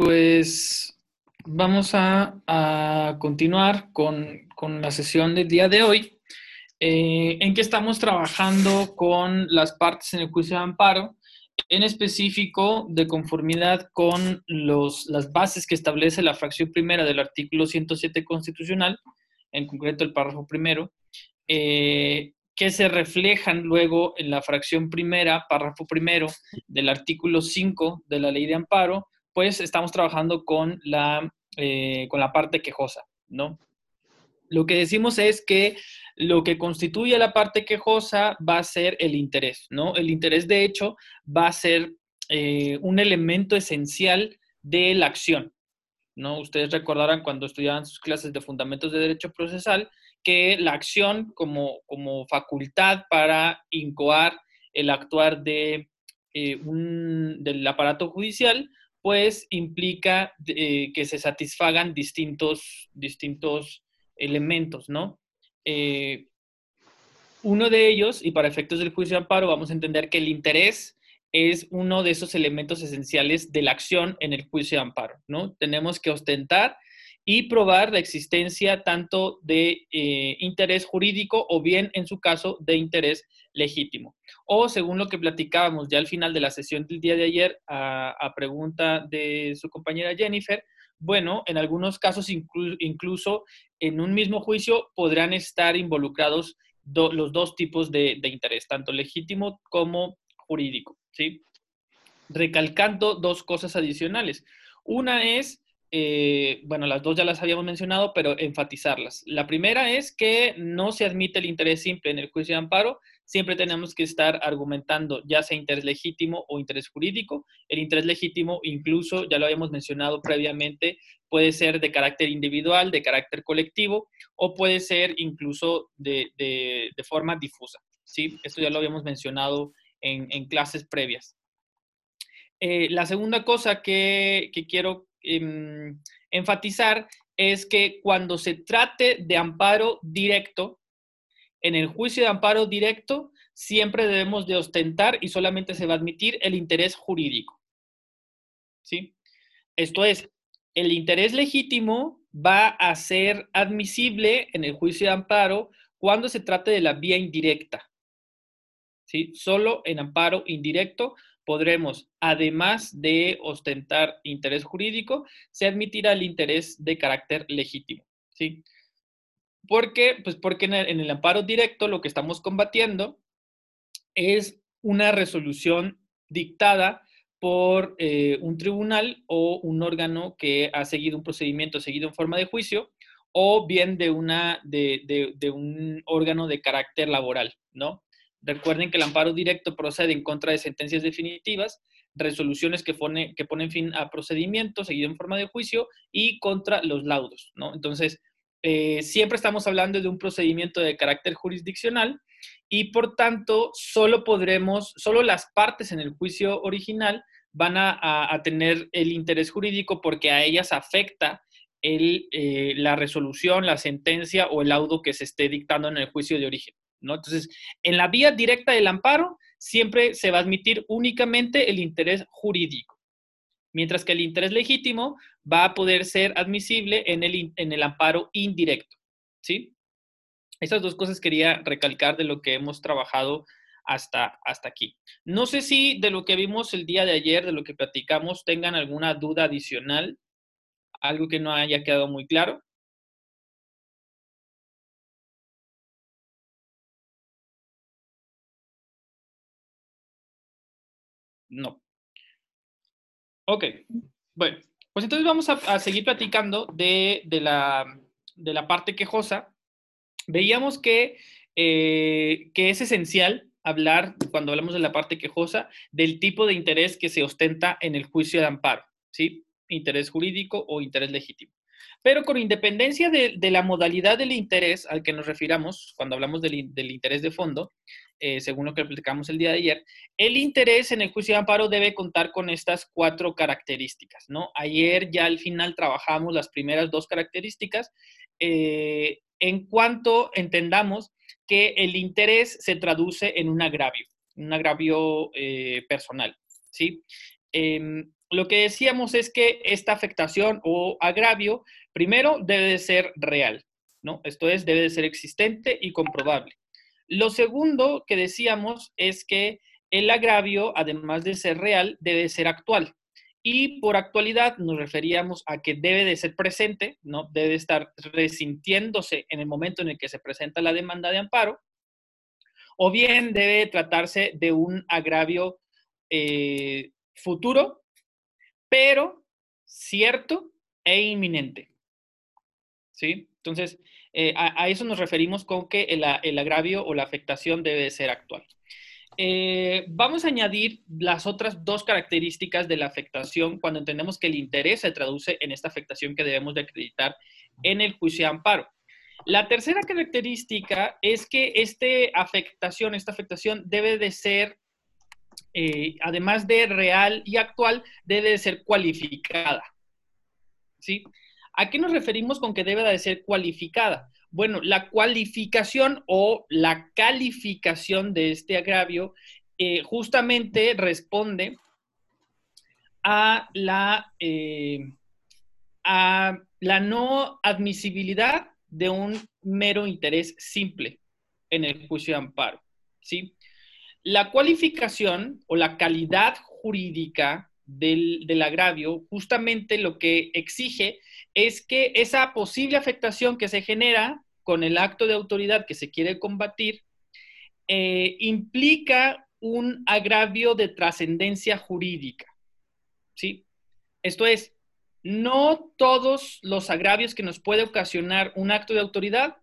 pues vamos a, continuar con, la sesión del día de hoy, eh, en que estamos trabajando con las partes en el juicio de amparo, en específico de conformidad con las bases que establece la fracción primera del artículo 107 constitucional, en concreto el párrafo primero, eh, que se reflejan luego en la fracción primera, párrafo primero del artículo 5 de la ley de amparo, pues estamos trabajando con la, eh, con la parte quejosa, ¿no? Lo que decimos es que lo que constituye la parte quejosa va a ser el interés, ¿no? El interés, de hecho, va a ser eh, un elemento esencial de la acción, ¿no? Ustedes recordarán cuando estudiaban sus clases de fundamentos de derecho procesal que la acción como, como facultad para incoar el actuar de, eh, del aparato judicial pues implica eh, que se satisfagan distintos, distintos elementos, ¿no? Eh, uno de ellos, y para efectos del juicio de amparo, vamos a entender que el interés es uno de esos elementos esenciales de la acción en el juicio de amparo, ¿no? Tenemos que ostentar y probar la existencia tanto de eh, interés jurídico o bien, en su caso, de interés legítimo. O según lo que platicábamos ya al final de la sesión del día de ayer, a, pregunta de su compañera Jennifer, bueno, en algunos casos incluso en un mismo juicio podrán estar involucrados los dos tipos de, de, interés, tanto legítimo como jurídico, ¿sí? Recalcando dos cosas adicionales. Una es eh, bueno, las dos ya las habíamos mencionado, pero enfatizarlas. La primera es que no se admite el interés simple en el juicio de amparo, siempre tenemos que estar argumentando ya sea interés legítimo o interés jurídico. El interés legítimo, incluso, ya lo habíamos mencionado previamente, puede ser de carácter individual, de carácter colectivo, o puede ser incluso de, forma difusa. ¿sí? Esto ya lo habíamos mencionado en, clases previas. Eh, la segunda cosa que, que quiero Em, enfatizar es que cuando se trate de amparo directo, en el juicio de amparo directo, siempre debemos de ostentar y solamente se va a admitir el interés jurídico. ¿Sí? Esto es, el interés legítimo va a ser admisible en el juicio de amparo cuando se trate de la vía indirecta. ¿Sí? Solo en amparo indirecto podremos, además de ostentar interés jurídico, se admitirá el interés de carácter legítimo. ¿sí? ¿Por qué? Pues porque en el, amparo directo lo que estamos combatiendo es una resolución dictada por eh, un tribunal o un órgano que ha seguido un procedimiento seguido en forma de juicio o bien de, una, de, de un órgano de carácter laboral, ¿no? Recuerden que el amparo directo procede en contra de sentencias definitivas, resoluciones que, pone, que ponen fin a procedimientos seguido en forma de juicio y contra los laudos, ¿no? Entonces, eh, siempre estamos hablando de un procedimiento de carácter jurisdiccional y por tanto solo podremos, solo las partes en el juicio original van a, tener el interés jurídico porque a ellas afecta eh, la resolución, la sentencia o el laudo que se esté dictando en el juicio de origen. Entonces, en la vía directa del amparo, siempre se va a admitir únicamente el interés jurídico, mientras que el interés legítimo va a poder ser admisible en el, en el amparo indirecto, ¿sí? Esas dos cosas quería recalcar de lo que hemos trabajado hasta, hasta aquí. No sé si de lo que vimos el día de ayer, de lo que platicamos, tengan alguna duda adicional, algo que no haya quedado muy claro. No. Ok, bueno, pues entonces vamos a, seguir platicando de, la, parte quejosa. Veíamos que, eh, que es esencial hablar, cuando hablamos de la parte quejosa, del tipo de interés que se ostenta en el juicio de amparo, ¿sí? Interés jurídico o interés legítimo. Pero con independencia de, la modalidad del interés al que nos refiramos cuando hablamos del, interés de fondo, eh, según lo que platicamos el día de ayer, el interés en el juicio de amparo debe contar con estas cuatro características, ¿no? Ayer ya al final trabajamos las primeras dos características eh, en cuanto entendamos que el interés se traduce en un agravio, un agravio eh, personal, ¿sí? Em, lo que decíamos es que esta afectación o agravio, primero, debe de ser real, ¿no? Esto es, debe de ser existente y comprobable. Lo segundo que decíamos es que el agravio, además de ser real, debe ser actual. Y por actualidad nos referíamos a que debe de ser presente, ¿no? Debe estar resintiéndose en el momento en el que se presenta la demanda de amparo, o bien debe tratarse de un agravio eh, futuro, pero cierto e inminente. ¿Sí? Entonces, eh, a, eso nos referimos con que el, agravio o la afectación debe ser actual. Eh, vamos a añadir las otras dos características de la afectación cuando entendemos que el interés se traduce en esta afectación que debemos de acreditar en el juicio de amparo. La tercera característica es que este afectación, esta afectación debe de ser, eh, además de real y actual, debe de ser cualificada. ¿Sí? ¿A qué nos referimos con que debe de ser cualificada? Bueno, la cualificación o la calificación de este agravio eh, justamente responde a la, eh, a la no admisibilidad de un mero interés simple en el juicio de amparo. ¿sí? La cualificación o la calidad jurídica del, del agravio justamente lo que exige es que esa posible afectación que se genera con el acto de autoridad que se quiere combatir eh, implica un agravio de trascendencia jurídica. ¿sí? Esto es, no todos los agravios que nos puede ocasionar un acto de autoridad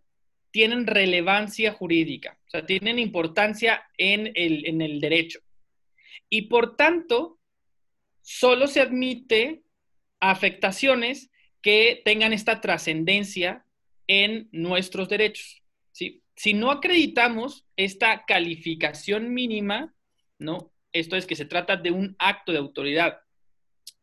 tienen relevancia jurídica, o sea, tienen importancia en el, en el derecho. Y por tanto, solo se admite afectaciones que tengan esta trascendencia en nuestros derechos. Si no acreditamos esta calificación mínima, ¿no? Esto es que se trata de un acto de autoridad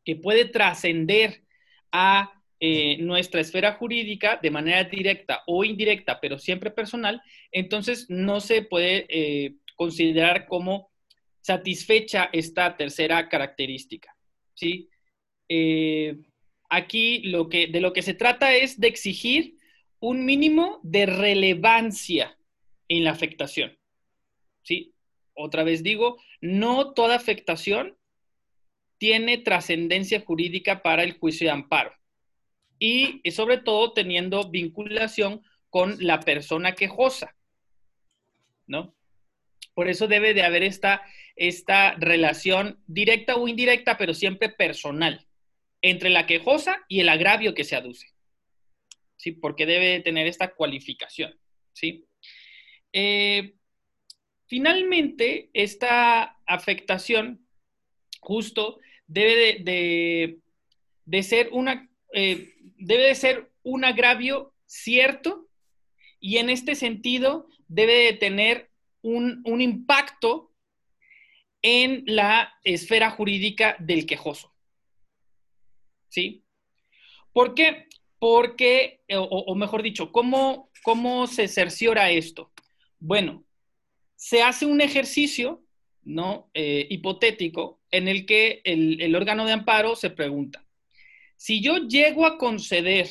que puede trascender a eh, nuestra esfera jurídica de manera directa o indirecta, pero siempre personal, entonces no se puede eh, considerar como satisfecha esta tercera característica. ¿Sí? Eh, aquí lo que, de lo que se trata es de exigir un mínimo de relevancia en la afectación. ¿Sí? Otra vez digo, no toda afectación tiene trascendencia jurídica para el juicio de amparo. Y sobre todo teniendo vinculación con la persona quejosa. ¿No? Por eso debe de haber esta, esta relación directa o indirecta, pero siempre personal entre la quejosa y el agravio que se aduce. ¿Sí? Porque debe tener esta cualificación. ¿Sí? Eh, finalmente, esta afectación justo debe de, ser una, eh, debe de ser un agravio cierto y en este sentido debe de tener un, un impacto en la esfera jurídica del quejoso. ¿sí? ¿Por qué? Porque, o, mejor dicho, ¿cómo, ¿cómo se cerciora esto? Bueno, se hace un ejercicio, ¿no? Eh, hipotético, en el que el, el órgano de amparo se pregunta, si yo llego a conceder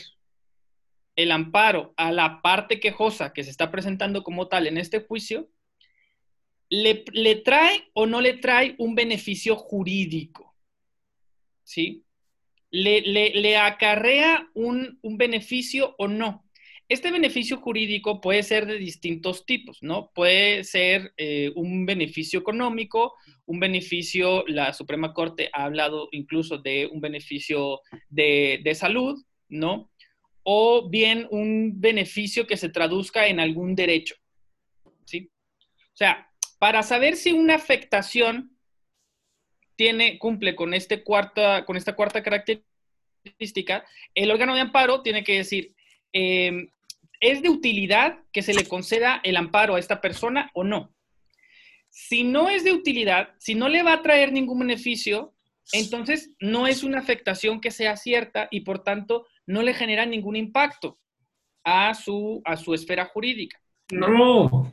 el amparo a la parte quejosa que se está presentando como tal en este juicio, ¿le, le trae o no le trae un beneficio jurídico? ¿Sí? le, acarrea un, beneficio o no. Este beneficio jurídico puede ser de distintos tipos, ¿no? Puede ser eh, un beneficio económico, un beneficio, la Suprema Corte ha hablado incluso de un beneficio de, de salud, ¿no? O bien un beneficio que se traduzca en algún derecho, ¿sí? O sea, para saber si una afectación tiene, cumple con, este cuarta, con esta cuarta característica, el órgano de amparo tiene que decir, em, ¿es de utilidad que se le conceda el amparo a esta persona o no? Si no es de utilidad, si no le va a traer ningún beneficio, entonces no es una afectación que sea cierta y por tanto no le genera ningún impacto a su, a su esfera jurídica. No.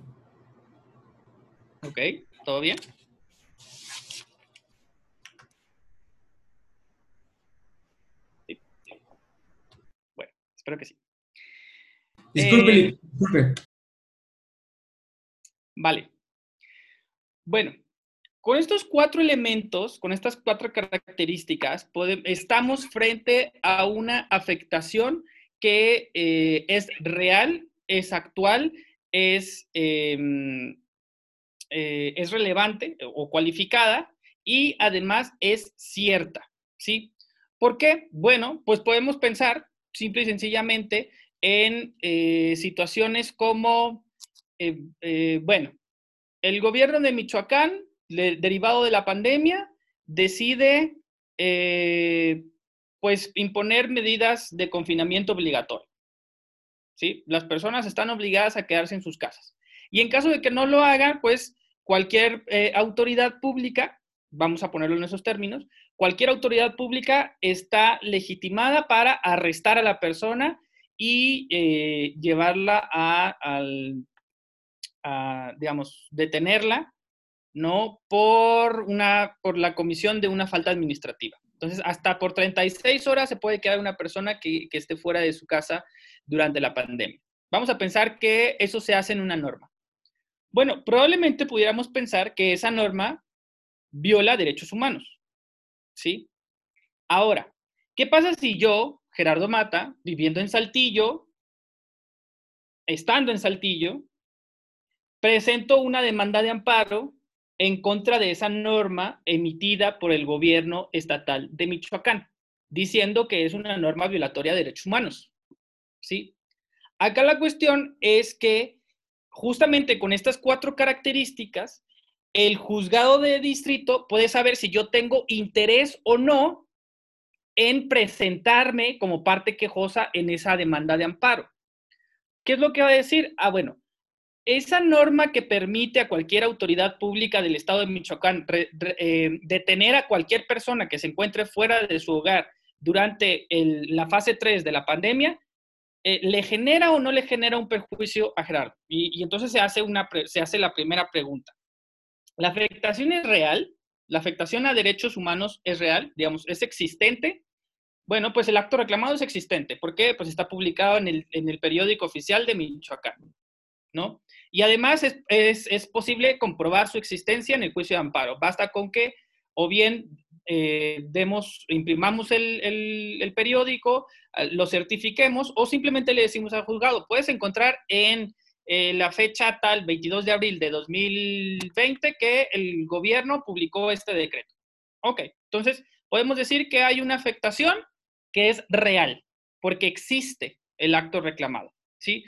Ok, ¿todo bien? Sí. Bueno, espero que sí. Disculpe, eh, disculpe. Vale. Bueno, con estos cuatro elementos, con estas cuatro características, podemos, estamos frente a una afectación que eh, es real, es actual, es eh, eh, es relevante o cualificada y además es cierta, ¿sí? ¿Por qué? Bueno, pues podemos pensar simple y sencillamente en eh, situaciones como, bueno, el gobierno de Michoacán derivado de la pandemia, decide eh, pues imponer medidas de confinamiento obligatorio. ¿Sí? Las personas están obligadas a quedarse en sus casas. Y en caso de que no lo hagan, pues cualquier eh, autoridad pública, vamos a ponerlo en esos términos, cualquier autoridad pública está legitimada para arrestar a la persona y eh, llevarla a, digamos, detenerla ¿no? Por, una, por la comisión de una falta administrativa. Entonces, hasta por 36 horas se puede quedar una persona que esté fuera de su casa durante la pandemia. Vamos a pensar que eso se hace en una norma. Bueno, probablemente pudiéramos pensar que esa norma viola derechos humanos. ¿Sí? Ahora, ¿qué pasa si yo, Gerardo Mata, viviendo en Saltillo, estando en Saltillo, presento una demanda de amparo en contra de esa norma emitida por el gobierno estatal de Michoacán, diciendo que es una norma violatoria de derechos humanos. ¿Sí? Acá la cuestión es que justamente con estas cuatro características, el juzgado de distrito puede saber si yo tengo interés o no en presentarme como parte quejosa en esa demanda de amparo. ¿Qué es lo que va a decir? Ah, bueno, esa norma que permite a cualquier autoridad pública del Estado de Michoacán eh, detener a cualquier persona que se encuentre fuera de su hogar durante la fase 3 de la pandemia, eh, ¿le genera o no le genera un perjuicio a Gerardo? Y, entonces se hace, una, se hace la primera pregunta. ¿La afectación es real? ¿La afectación a derechos humanos es real? Digamos, ¿es existente? Bueno, pues el acto reclamado es existente. ¿Por qué? Pues está publicado en el, en el periódico oficial de Michoacán, ¿no? Y además es, posible comprobar su existencia en el juicio de amparo. Basta con que o bien eh, demos, imprimamos el, periódico, ah, lo certifiquemos o simplemente le decimos al juzgado, puedes encontrar en eh, la fecha tal, 22 de abril de 2020, que el gobierno publicó este decreto. Ok, entonces podemos decir que hay una afectación que es real, porque existe el acto reclamado. ¿sí?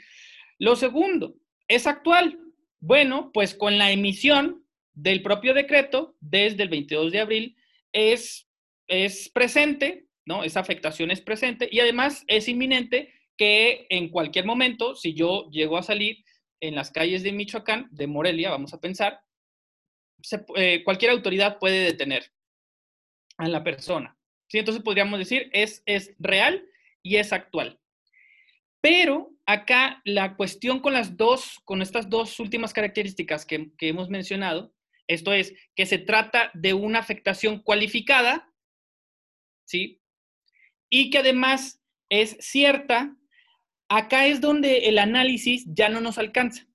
Lo segundo, es actual. Bueno, pues con la emisión del propio decreto desde el 22 de abril es, es presente, ¿no? Esa afectación es presente y además es inminente que en cualquier momento, si yo llego a salir en las calles de Michoacán, de Morelia, vamos a pensar, eh, cualquier autoridad puede detener a la persona. ¿sí? Entonces podríamos decir, es, es real y es actual. Pero acá la cuestión con las dos, con estas dos últimas características que, hemos mencionado, esto es que se trata de una afectación cualificada, ¿sí? Y que además es cierta, acá es donde el análisis ya no nos alcanza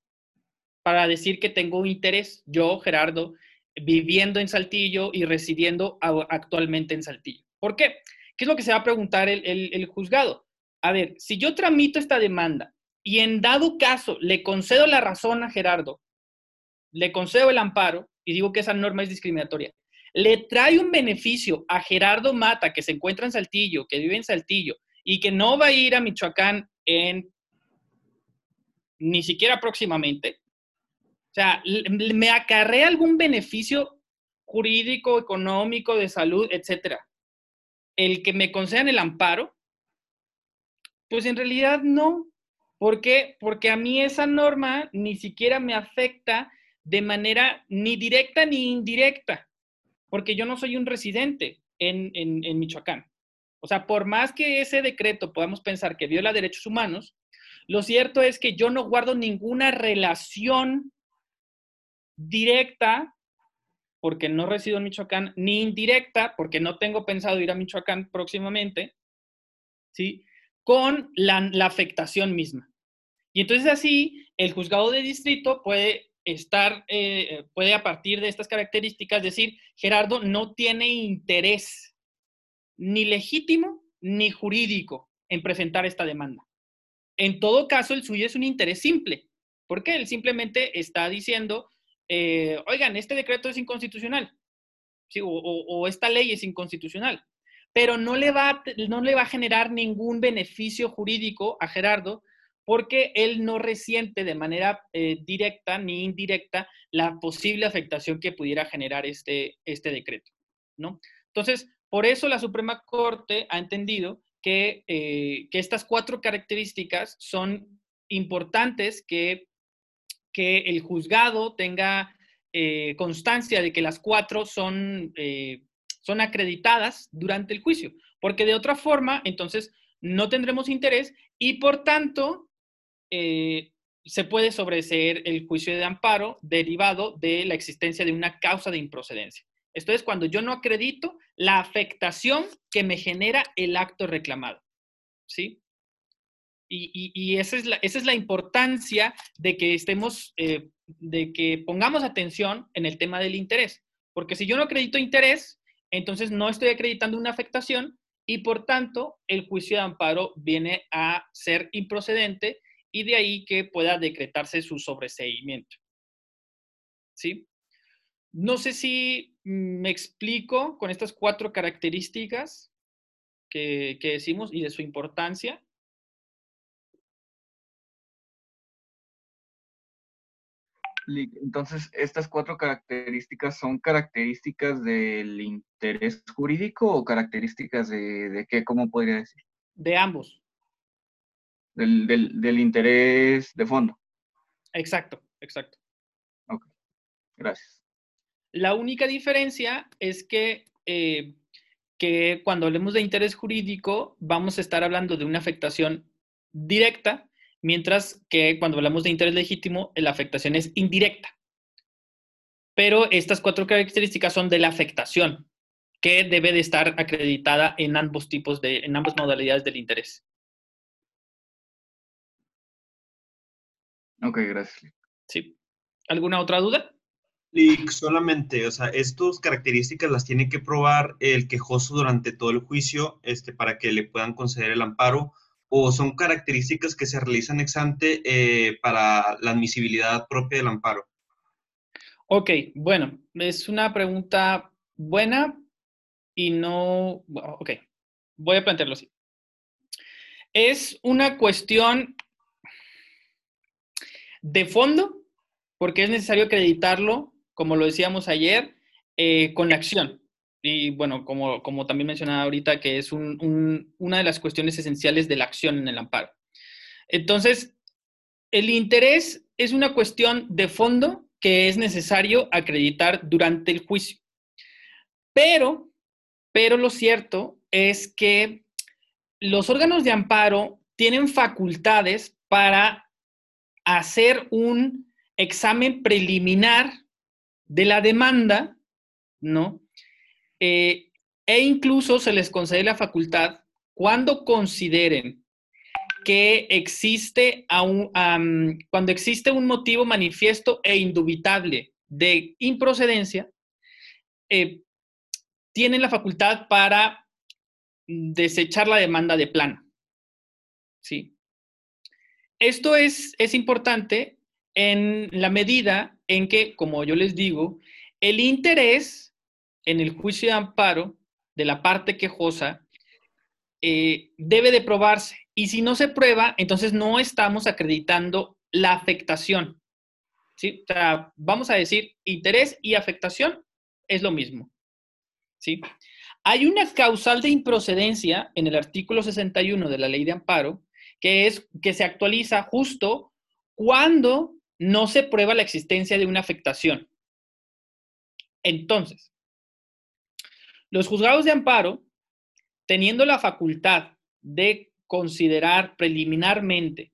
para decir que tengo interés, yo, Gerardo, viviendo en Saltillo y residiendo actualmente en Saltillo. ¿Por qué? ¿Qué es lo que se va a preguntar el juzgado? a ver, si yo tramito esta demanda y en dado caso le concedo la razón a Gerardo, le concedo el amparo y digo que esa norma es discriminatoria, le trae un beneficio a Gerardo Mata, que se encuentra en Saltillo, que vive en Saltillo y que no va a ir a Michoacán en ni siquiera próximamente. O sea, me acarrea algún beneficio jurídico, económico, de salud, etcétera. El que me concedan el amparo pues en realidad no. ¿Por qué? Porque a mí esa norma ni siquiera me afecta de manera ni directa ni indirecta, porque yo no soy un residente en, en, Michoacán. O sea, por más que ese decreto podamos pensar que viola derechos humanos, lo cierto es que yo no guardo ninguna relación directa, porque no resido en Michoacán, ni indirecta, porque no tengo pensado ir a Michoacán próximamente, ¿sí? con la, afectación misma. Y entonces así, el juzgado de distrito puede estar, eh, puede a partir de estas características decir, Gerardo no tiene interés ni legítimo ni jurídico en presentar esta demanda. En todo caso, el suyo es un interés simple, porque él simplemente está diciendo, eh, oigan, este decreto es inconstitucional, o, esta ley es inconstitucional, pero no le, va, no le va a generar ningún beneficio jurídico a Gerardo porque él no resiente de manera eh, directa ni indirecta la posible afectación que pudiera generar este, este decreto, ¿no? Entonces, por eso la Suprema Corte ha entendido que, eh, que estas cuatro características son importantes que, que el juzgado tenga eh, constancia de que las cuatro son, son acreditadas durante el juicio, porque de otra forma, entonces, no tendremos interés y por tanto se puede sobreseer el juicio de amparo derivado de la existencia de una causa de improcedencia. Esto es cuando yo no acredito la afectación que me genera el acto reclamado. ¿Sí? Y, esa, es la, esa, es la, importancia de que estemos, eh, de que pongamos atención en el tema del interés. Porque si yo no acredito interés, entonces no estoy acreditando una afectación y por tanto el juicio de amparo viene a ser improcedente y de ahí que pueda decretarse su sobreseimiento. ¿Sí? No sé si me explico con estas cuatro características que, decimos y de su importancia. Entonces, estas cuatro características son características del interés jurídico o características de, qué, ¿cómo podría decir? De ambos. Del, del interés de fondo. Exacto, exacto. Ok, gracias. La única diferencia es que, eh, que cuando hablemos de interés jurídico vamos a estar hablando de una afectación directa, mientras que cuando hablamos de interés legítimo la afectación es indirecta. Pero estas cuatro características son de la afectación, que debe de estar acreditada en ambos tipos de, en ambas modalidades del interés. Ok, gracias. Sí. ¿Alguna otra duda? solamente, o sea, estas características las tiene que probar el quejoso durante todo el juicio este, para que le puedan conceder el amparo o son características que se realizan ex ante eh, para la admisibilidad propia del amparo? Ok, bueno, es una pregunta buena y no, ok, voy a plantearlo así. Es una cuestión de fondo, porque es necesario acreditarlo como lo decíamos ayer, eh, con la acción. Y bueno, como, como también mencionaba ahorita, que es una de las cuestiones esenciales de la acción en el amparo. Entonces, el interés es una cuestión de fondo que es necesario acreditar durante el juicio. Pero, pero lo cierto es que los órganos de amparo tienen facultades para hacer un examen preliminar de la demanda, ¿no? Eh, e incluso se les concede la facultad cuando consideren que existe, cuando existe un motivo manifiesto e indubitable de improcedencia, eh, tienen la facultad para desechar la demanda de plano. ¿Sí? Esto es, es importante en la medida en que, como yo les digo, el interés en el juicio de amparo de la parte quejosa eh, debe de probarse. Y si no se prueba, entonces no estamos acreditando la afectación. ¿sí? Vamos a decir, interés y afectación es lo mismo. ¿sí? Hay una causal de improcedencia en el artículo 61 de la ley de amparo que, es, que se actualiza justo cuando no se prueba la existencia de una afectación. Entonces, los juzgados de amparo, teniendo la facultad de considerar preliminarmente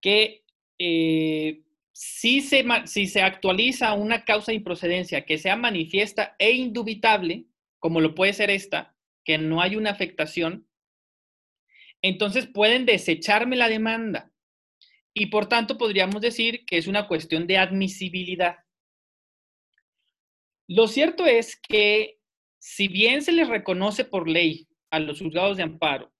que eh, si, se, si se actualiza una causa de improcedencia que sea manifiesta e indubitable, como lo puede ser esta, que no hay una afectación, entonces pueden desecharme la demanda. Y por tanto podríamos decir que es una cuestión de admisibilidad. Lo cierto es que si bien se les reconoce por ley a los juzgados de amparo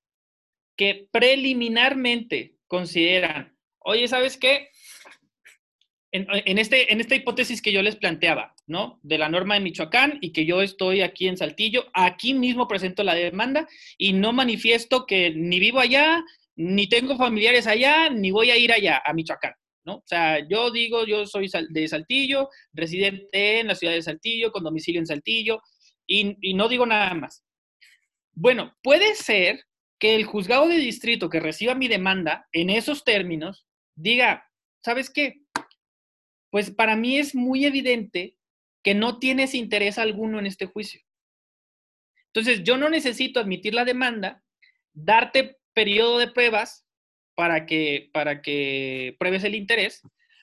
que preliminarmente consideran, oye, ¿sabes qué? En, este, en esta hipótesis que yo les planteaba, ¿no? De la norma de Michoacán y que yo estoy aquí en Saltillo, aquí mismo presento la demanda y no manifiesto que ni vivo allá, ni tengo familiares allá, ni voy a ir allá, a Michoacán, ¿no? O sea, yo digo, yo soy de Saltillo, residente en la ciudad de Saltillo, con domicilio en Saltillo, y, y no digo nada más. Bueno, puede ser que el juzgado de distrito que reciba mi demanda en esos términos diga, ¿sabes qué? Pues para mí es muy evidente que no tienes interés alguno en este juicio. Entonces, yo no necesito admitir la demanda, darte periodo de pruebas para que, para que pruebes el interés,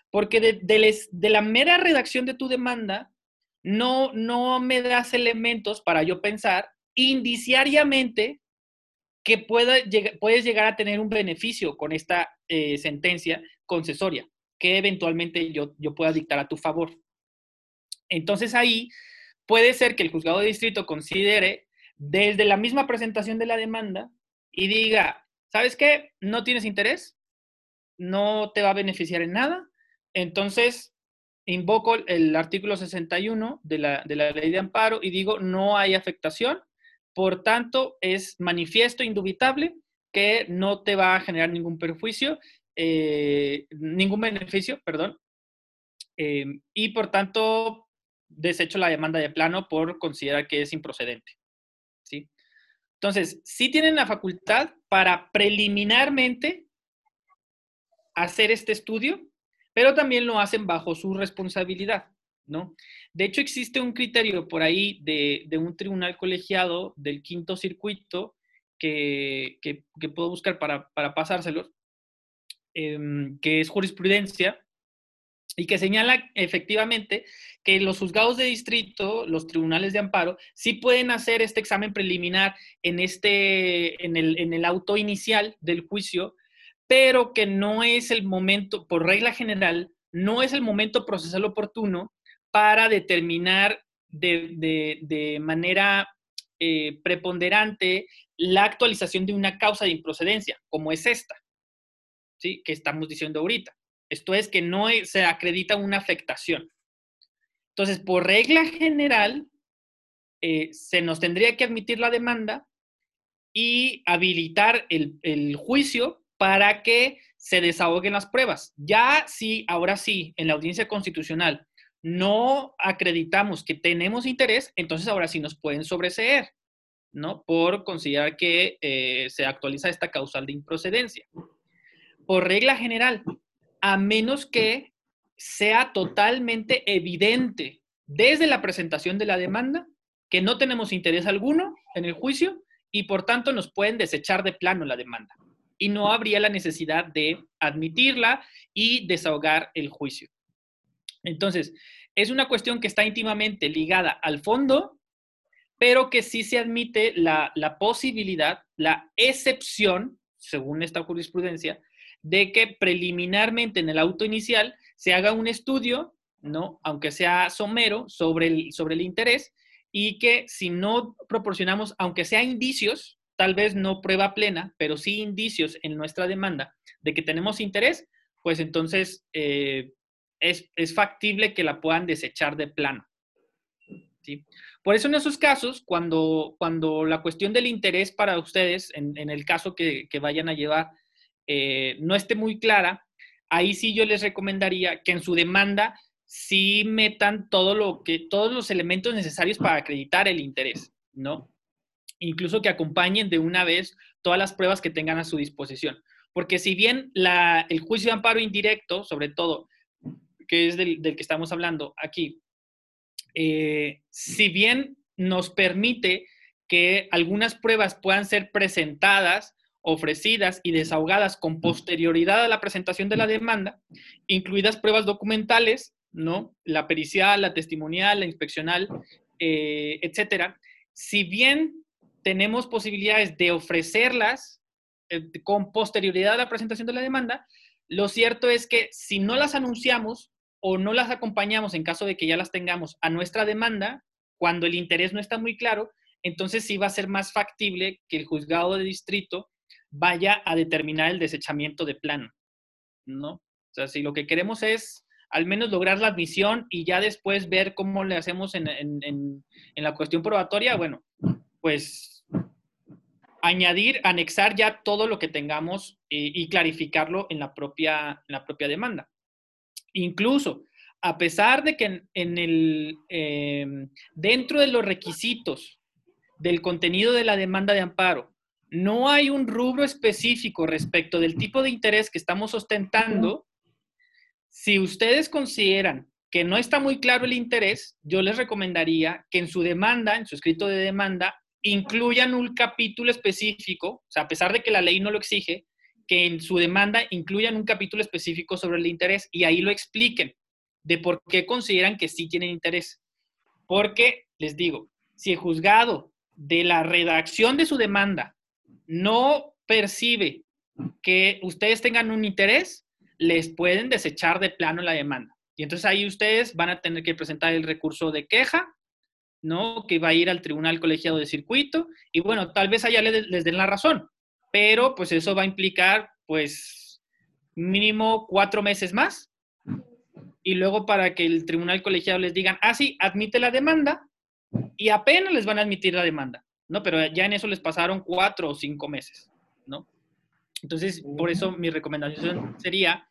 porque de, la mera redacción de tu demanda no, no me das elementos para yo pensar indiciariamente que pueda, puedes llegar a tener un beneficio con esta eh, sentencia concesoria que eventualmente yo, yo pueda dictar a tu favor. Entonces ahí puede ser que el juzgado de distrito considere desde la misma presentación de la demanda y diga, ¿sabes qué? No tienes interés, no te va a beneficiar en nada, entonces invoco el artículo 61 de la, de la ley de amparo y digo, no hay afectación, por tanto, es manifiesto, indubitable, que no te va a generar ningún perjuicio, eh, ningún beneficio, perdón, eh, y por tanto, desecho la demanda de plano por considerar que es improcedente. ¿sí? Entonces, sí tienen la facultad para preliminarmente hacer este estudio, pero también lo hacen bajo su responsabilidad, ¿no? De hecho, existe un criterio por ahí de, un tribunal colegiado del quinto circuito que, puedo buscar para, para pasárselos, em, que es jurisprudencia, y que señala efectivamente que los juzgados de distrito, los tribunales de amparo, sí pueden hacer este examen preliminar en, este, en, el, en el auto inicial del juicio, pero que no es el momento, por regla general, no es el momento procesal oportuno para determinar de, manera eh, preponderante la actualización de una causa de improcedencia, como es esta, ¿sí? que estamos diciendo ahorita. Esto es que no se acredita una afectación. Entonces, por regla general, eh, se nos tendría que admitir la demanda y habilitar el, juicio para que se desahoguen las pruebas. Ya sí, ahora sí, en la audiencia constitucional no acreditamos que tenemos interés, entonces ahora sí nos pueden sobreseer, ¿no? Por considerar que eh, se actualiza esta causal de improcedencia. Por regla general, a menos que sea totalmente evidente desde la presentación de la demanda que no tenemos interés alguno en el juicio y por tanto nos pueden desechar de plano la demanda y no habría la necesidad de admitirla y desahogar el juicio. Entonces, es una cuestión que está íntimamente ligada al fondo, pero que sí se admite la, posibilidad, la excepción, según esta jurisprudencia, de que preliminarmente en el auto inicial se haga un estudio, ¿no? aunque sea somero, sobre el, sobre el interés y que si no proporcionamos, aunque sea indicios, tal vez no prueba plena, pero sí indicios en nuestra demanda de que tenemos interés, pues entonces eh, es, factible que la puedan desechar de plano. ¿sí? Por eso en esos casos, cuando, cuando la cuestión del interés para ustedes, en, el caso que, vayan a llevar, eh, no esté muy clara, ahí sí yo les recomendaría que en su demanda sí metan todo lo que, todos los elementos necesarios para acreditar el interés, ¿no? Incluso que acompañen de una vez todas las pruebas que tengan a su disposición. Porque si bien la, el juicio de amparo indirecto, sobre todo, que es del, que estamos hablando aquí, eh, si bien nos permite que algunas pruebas puedan ser presentadas, ofrecidas y desahogadas con posterioridad a la presentación de la demanda, incluidas pruebas documentales, ¿no? La pericial, la testimonial, la inspeccional, eh, etcétera. Si bien tenemos posibilidades de ofrecerlas eh, con posterioridad a la presentación de la demanda, lo cierto es que si no las anunciamos o no las acompañamos en caso de que ya las tengamos a nuestra demanda, cuando el interés no está muy claro, entonces sí va a ser más factible que el juzgado de distrito vaya a determinar el desechamiento de plano, ¿no? O sea, si lo que queremos es al menos lograr la admisión y ya después ver cómo le hacemos en, la cuestión probatoria, bueno, pues añadir, anexar ya todo lo que tengamos eh, y clarificarlo en la, propia, en la propia demanda. Incluso, a pesar de que en, el, em, dentro de los requisitos del contenido de la demanda de amparo, no hay un rubro específico respecto del tipo de interés que estamos ostentando, si ustedes consideran que no está muy claro el interés, yo les recomendaría que en su demanda, en su escrito de demanda, incluyan un capítulo específico, o sea, a pesar de que la ley no lo exige, que en su demanda incluyan un capítulo específico sobre el interés y ahí lo expliquen de por qué consideran que sí tienen interés. Porque, les digo, si el juzgado de la redacción de su demanda no percibe que ustedes tengan un interés, les pueden desechar de plano la demanda. Y entonces ahí ustedes van a tener que presentar el recurso de queja, ¿no? Que va a ir al tribunal colegiado de circuito. Y bueno, tal vez allá les, les den la razón, pero pues eso va a implicar pues mínimo cuatro meses más. Y luego para que el tribunal colegiado les digan, ah, sí, admite la demanda, y apenas les van a admitir la demanda, ¿no? Pero ya en eso les pasaron cuatro o cinco meses, ¿no? Entonces, por eso mi recomendación sería,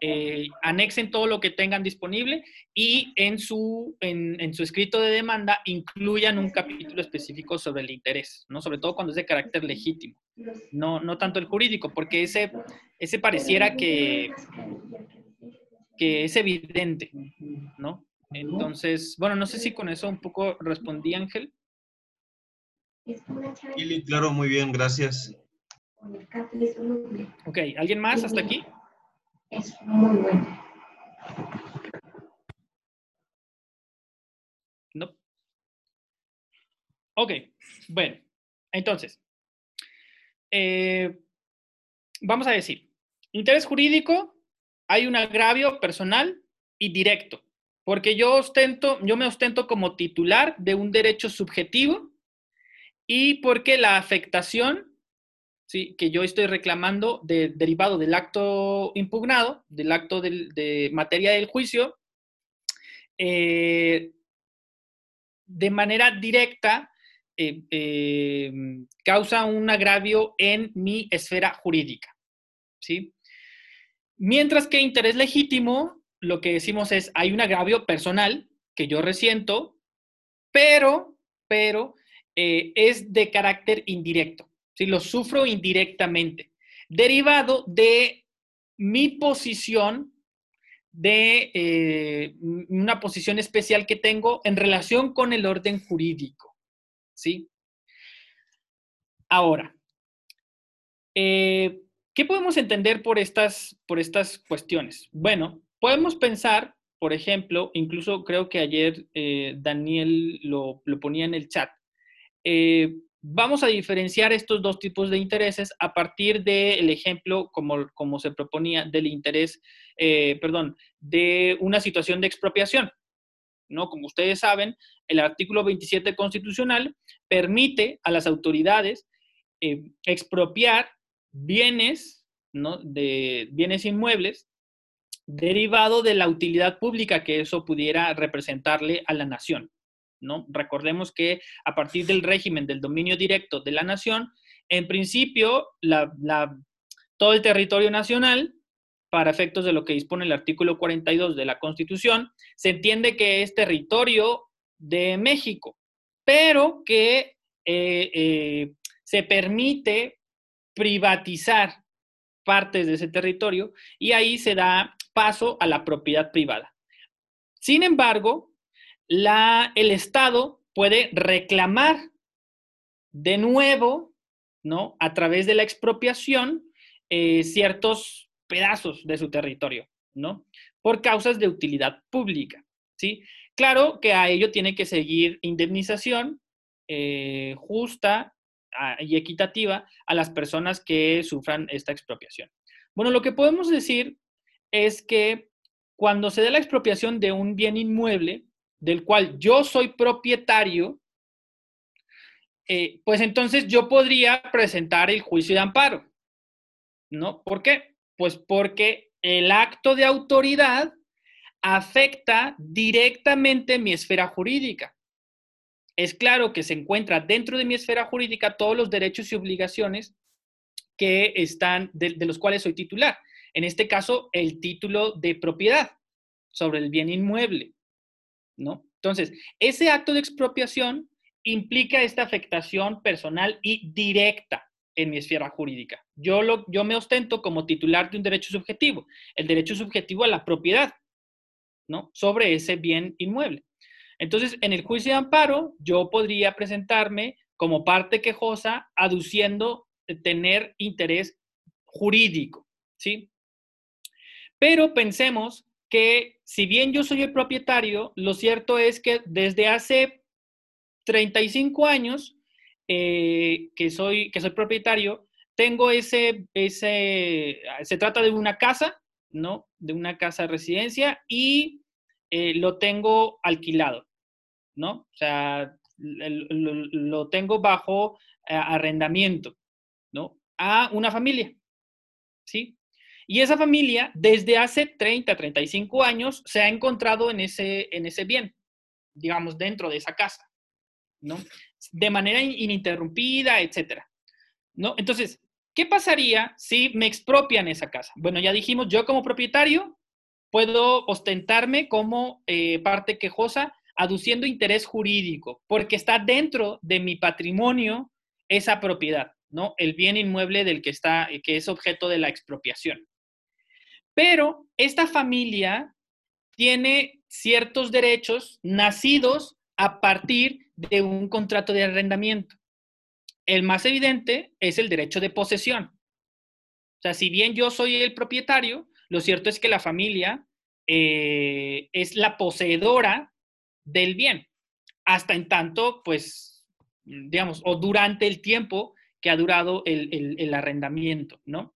eh, anexen todo lo que tengan disponible y en su, en, su escrito de demanda incluyan un capítulo específico sobre el interés, ¿no? Sobre todo cuando es de carácter legítimo, no, no tanto el jurídico, porque ese, ese pareciera que, que es evidente, ¿no? Entonces, bueno, no sé si con eso un poco respondí, Ángel. Claro, muy bien, gracias. Ok, ¿alguien más hasta aquí? Es muy bueno. No. Ok, bueno, entonces, eh, vamos a decir, interés jurídico, hay un agravio personal y directo, porque yo ostento, yo me ostento como titular de un derecho subjetivo y porque la afectación que yo estoy reclamando de, derivado del acto impugnado, del acto de materia del juicio, eh, de manera directa eh, eh, causa un agravio en mi esfera jurídica. ¿sí? Mientras que interés legítimo, lo que decimos es, hay un agravio personal que yo resiento, pero, pero es de carácter indirecto si lo sufro indirectamente, derivado de mi posición, de eh, una posición especial que tengo en relación con el orden jurídico. ¿sí? Ahora, eh, ¿qué podemos entender por estas, por estas cuestiones? Bueno, podemos pensar, por ejemplo, incluso creo que ayer eh, Daniel lo, lo, ponía en el chat, Vamos a diferenciar estos dos tipos de intereses a partir del ejemplo, como, como, se proponía, del interés, eh, perdón, de una situación de expropiación. ¿no? Como ustedes saben, el artículo 27 constitucional permite a las autoridades eh, expropiar bienes, ¿no? de bienes inmuebles derivado de la utilidad pública que eso pudiera representarle a la nación. ¿No? Recordemos que a partir del régimen del dominio directo de la nación, en principio, todo el territorio nacional, para efectos de lo que dispone el artículo 42 de la Constitución, se entiende que es territorio de México, pero que eh, eh, se permite privatizar partes de ese territorio y ahí se da paso a la propiedad privada. Sin embargo, el Estado puede reclamar de nuevo, ¿no? A través de la expropiación, eh, ciertos pedazos de su territorio, ¿no? Por causas de utilidad pública, ¿sí? Claro que a ello tiene que seguir indemnización eh, justa y equitativa a las personas que sufran esta expropiación. Bueno, lo que podemos decir es que cuando se da la expropiación de un bien inmueble, del cual yo soy propietario, eh, pues entonces yo podría presentar el juicio de amparo. ¿No? ¿Por qué? Pues porque el acto de autoridad afecta directamente mi esfera jurídica. Es claro que se encuentra dentro de mi esfera jurídica todos los derechos y obligaciones que están, de, los cuales soy titular. En este caso, el título de propiedad sobre el bien inmueble, ¿no? Entonces, ese acto de expropiación implica esta afectación personal y directa en mi esfera jurídica. Yo, lo, yo me ostento como titular de un derecho subjetivo, el derecho subjetivo a la propiedad, ¿no? Sobre ese bien inmueble. Entonces, en el juicio de amparo, yo podría presentarme como parte quejosa aduciendo tener interés jurídico, ¿sí? Pero pensemos que si bien yo soy el propietario, lo cierto es que desde hace 35 años eh, que, soy, que soy propietario, tengo ese, ese, se trata de una casa, ¿no? De una casa de residencia y eh, lo tengo alquilado, ¿no? O sea, lo, tengo bajo eh, arrendamiento, ¿no? A una familia, ¿sí? Y esa familia, desde hace 30, 35 años, se ha encontrado en ese, en ese bien, digamos, dentro de esa casa, ¿no? De manera ininterrumpida, etcétera, ¿no? Entonces, ¿qué pasaría si me expropian esa casa? Bueno, ya dijimos, yo como propietario puedo ostentarme como eh, parte quejosa aduciendo interés jurídico, porque está dentro de mi patrimonio esa propiedad, ¿no? El bien inmueble del que está, que es objeto de la expropiación. Pero esta familia tiene ciertos derechos nacidos a partir de un contrato de arrendamiento. El más evidente es el derecho de posesión. O sea, si bien yo soy el propietario, lo cierto es que la familia eh, es la poseedora del bien, hasta en tanto, pues, digamos, o durante el tiempo que ha durado el, el arrendamiento, ¿no?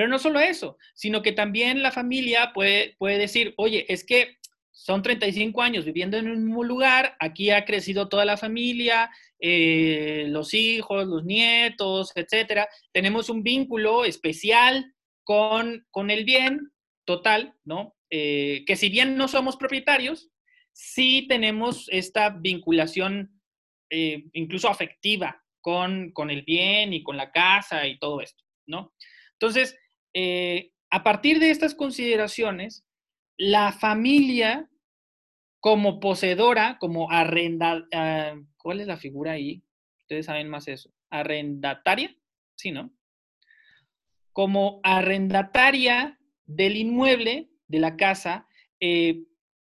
Pero no solo eso, sino que también la familia puede, puede decir, oye, es que son 35 años viviendo en un mismo lugar, aquí ha crecido toda la familia, eh, los hijos, los nietos, etcétera. Tenemos un vínculo especial con, con el bien total, ¿no? Eh, que si bien no somos propietarios, sí tenemos esta vinculación eh, incluso afectiva con, con el bien y con la casa y todo esto, ¿no? Entonces, eh, a partir de estas consideraciones, la familia como poseedora, como arrenda, ah, ¿cuál es la figura ahí? Ustedes saben más eso. ¿Arrendataria? Sí, ¿no? Como arrendataria del inmueble, de la casa, eh,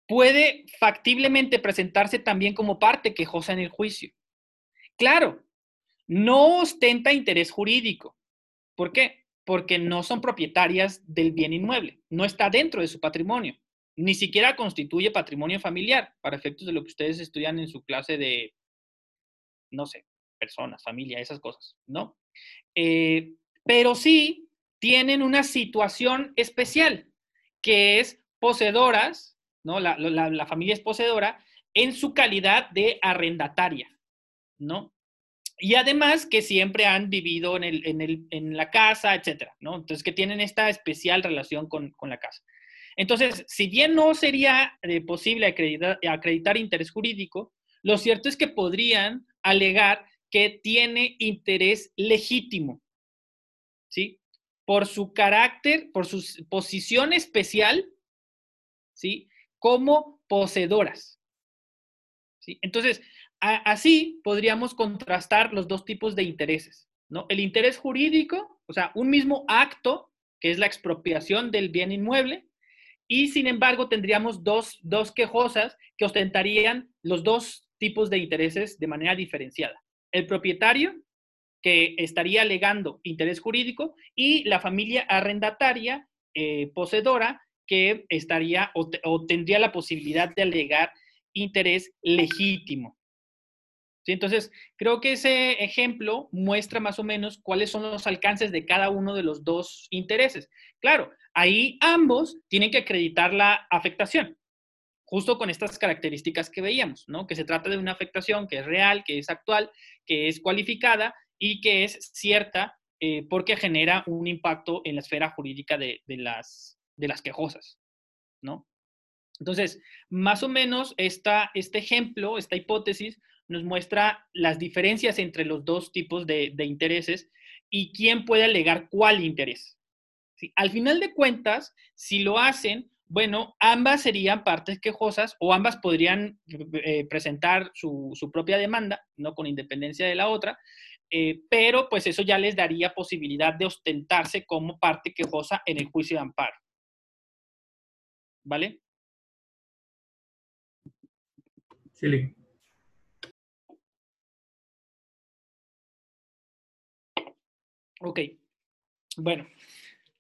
puede factiblemente presentarse también como parte quejosa en el juicio. Claro, no ostenta interés jurídico. ¿Por qué? Porque no son propietarias del bien inmueble, no está dentro de su patrimonio, ni siquiera constituye patrimonio familiar, para efectos de lo que ustedes estudian en su clase de, no sé, personas, familia, esas cosas, ¿no? Eh, pero sí tienen una situación especial, que es poseedoras, ¿no? La, la familia es poseedora en su calidad de arrendataria, ¿no? Y además que siempre han vivido en, el, en, el, en la casa, etcétera, ¿no? Entonces que tienen esta especial relación con, con la casa. Entonces, si bien no sería eh, posible acreditar, acreditar interés jurídico, lo cierto es que podrían alegar que tiene interés legítimo, ¿sí? Por su carácter, por su posición especial, ¿sí? Como poseedoras, ¿sí? Entonces, así podríamos contrastar los dos tipos de intereses, ¿no? El interés jurídico, o sea, un mismo acto, que es la expropiación del bien inmueble, y sin embargo tendríamos dos, dos quejosas que ostentarían los dos tipos de intereses de manera diferenciada. El propietario, que estaría alegando interés jurídico, y la familia arrendataria, eh, poseedora, que estaría o tendría la posibilidad de alegar interés legítimo. Entonces, creo que ese ejemplo muestra más o menos cuáles son los alcances de cada uno de los dos intereses. Claro, ahí ambos tienen que acreditar la afectación, justo con estas características que veíamos, ¿no? Que se trata de una afectación que es real, que es actual, que es cualificada y que es cierta eh, porque genera un impacto en la esfera jurídica de, las, de las quejosas, ¿no? Entonces, más o menos esta, este ejemplo, esta hipótesis, nos muestra las diferencias entre los dos tipos de, intereses y quién puede alegar cuál interés. Al final de cuentas, si lo hacen, bueno, ambas serían partes quejosas o ambas podrían eh, presentar su, propia demanda, no con independencia de la otra, eh, pero pues eso ya les daría posibilidad de ostentarse como parte quejosa en el juicio de amparo. ¿Vale? Ok, bueno,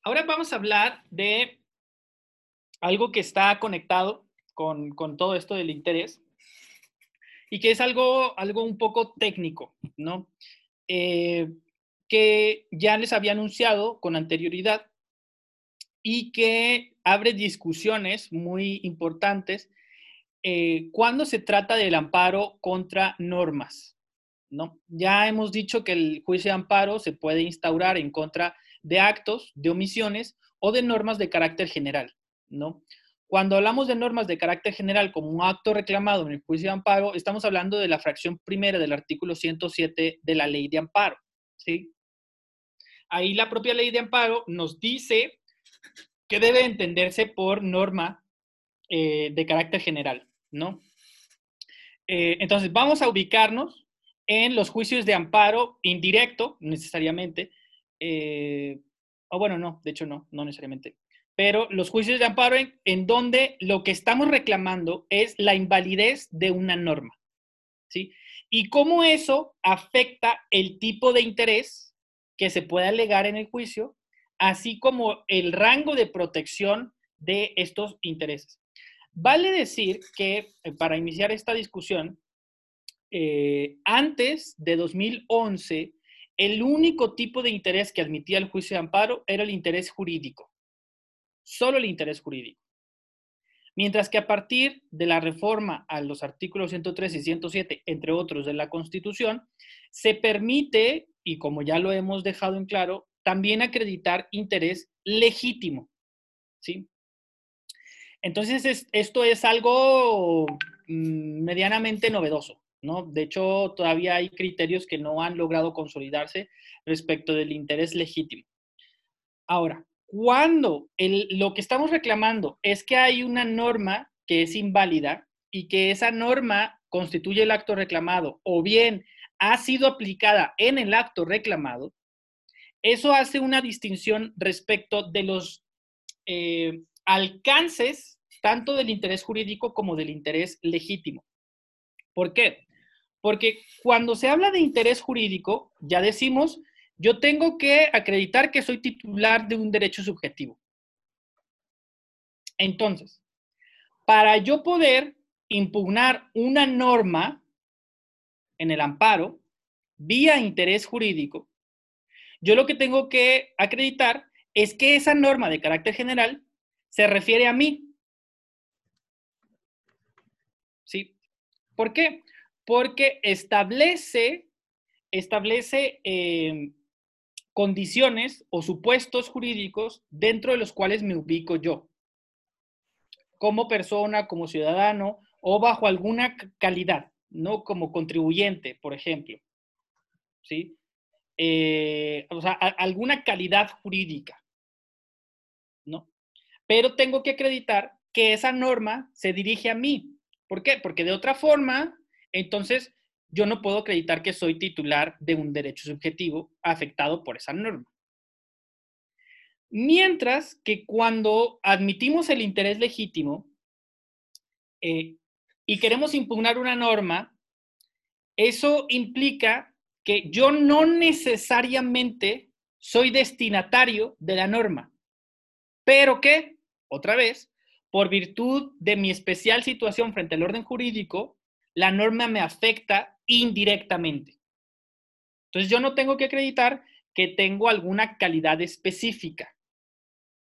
ahora vamos a hablar de algo que está conectado con, todo esto del interés y que es algo, algo un poco técnico, ¿no? Eh, que ya les había anunciado con anterioridad y que abre discusiones muy importantes eh, cuando se trata del amparo contra normas, ¿no? Ya hemos dicho que el juicio de amparo se puede instaurar en contra de actos, de omisiones o de normas de carácter general, ¿no? Cuando hablamos de normas de carácter general como un acto reclamado en el juicio de amparo, estamos hablando de la fracción primera del artículo 107 de la ley de amparo, ¿sí? Ahí la propia ley de amparo nos dice que debe entenderse por norma eh, de carácter general, ¿no? Eh, entonces, vamos a ubicarnos en los juicios de amparo indirecto, necesariamente, eh, o bueno, no, de hecho no, no necesariamente, pero los juicios de amparo en, donde lo que estamos reclamando es la invalidez de una norma, ¿sí? Y cómo eso afecta el tipo de interés que se puede alegar en el juicio, así como el rango de protección de estos intereses. Vale decir que eh, para iniciar esta discusión, eh, antes de 2011, el único tipo de interés que admitía el juicio de amparo era el interés jurídico, solo el interés jurídico. Mientras que a partir de la reforma a los artículos 103 y 107, entre otros de la Constitución, se permite, y como ya lo hemos dejado en claro, también acreditar interés legítimo. ¿sí? Entonces, esto es algo mm, medianamente novedoso. ¿No? De hecho, todavía hay criterios que no han logrado consolidarse respecto del interés legítimo. Ahora, cuando lo que estamos reclamando es que hay una norma que es inválida y que esa norma constituye el acto reclamado o bien ha sido aplicada en el acto reclamado, eso hace una distinción respecto de los eh, alcances tanto del interés jurídico como del interés legítimo. ¿Por qué? Porque cuando se habla de interés jurídico, ya decimos, yo tengo que acreditar que soy titular de un derecho subjetivo. Entonces, para yo poder impugnar una norma en el amparo vía interés jurídico, yo lo que tengo que acreditar es que esa norma de carácter general se refiere a mí. ¿Sí? ¿Por qué? Porque establece, establece em, condiciones o supuestos jurídicos dentro de los cuales me ubico yo, como persona, como ciudadano o bajo alguna calidad, no como contribuyente, por ejemplo. ¿Sí? Eh, o sea, alguna calidad jurídica, ¿no? Pero tengo que acreditar que esa norma se dirige a mí. ¿Por qué? Porque de otra forma, entonces, yo no puedo acreditar que soy titular de un derecho subjetivo afectado por esa norma. Mientras que cuando admitimos el interés legítimo eh, y queremos impugnar una norma, eso implica que yo no necesariamente soy destinatario de la norma, pero que, otra vez, por virtud de mi especial situación frente al orden jurídico, la norma me afecta indirectamente. Entonces yo no tengo que acreditar que tengo alguna calidad específica.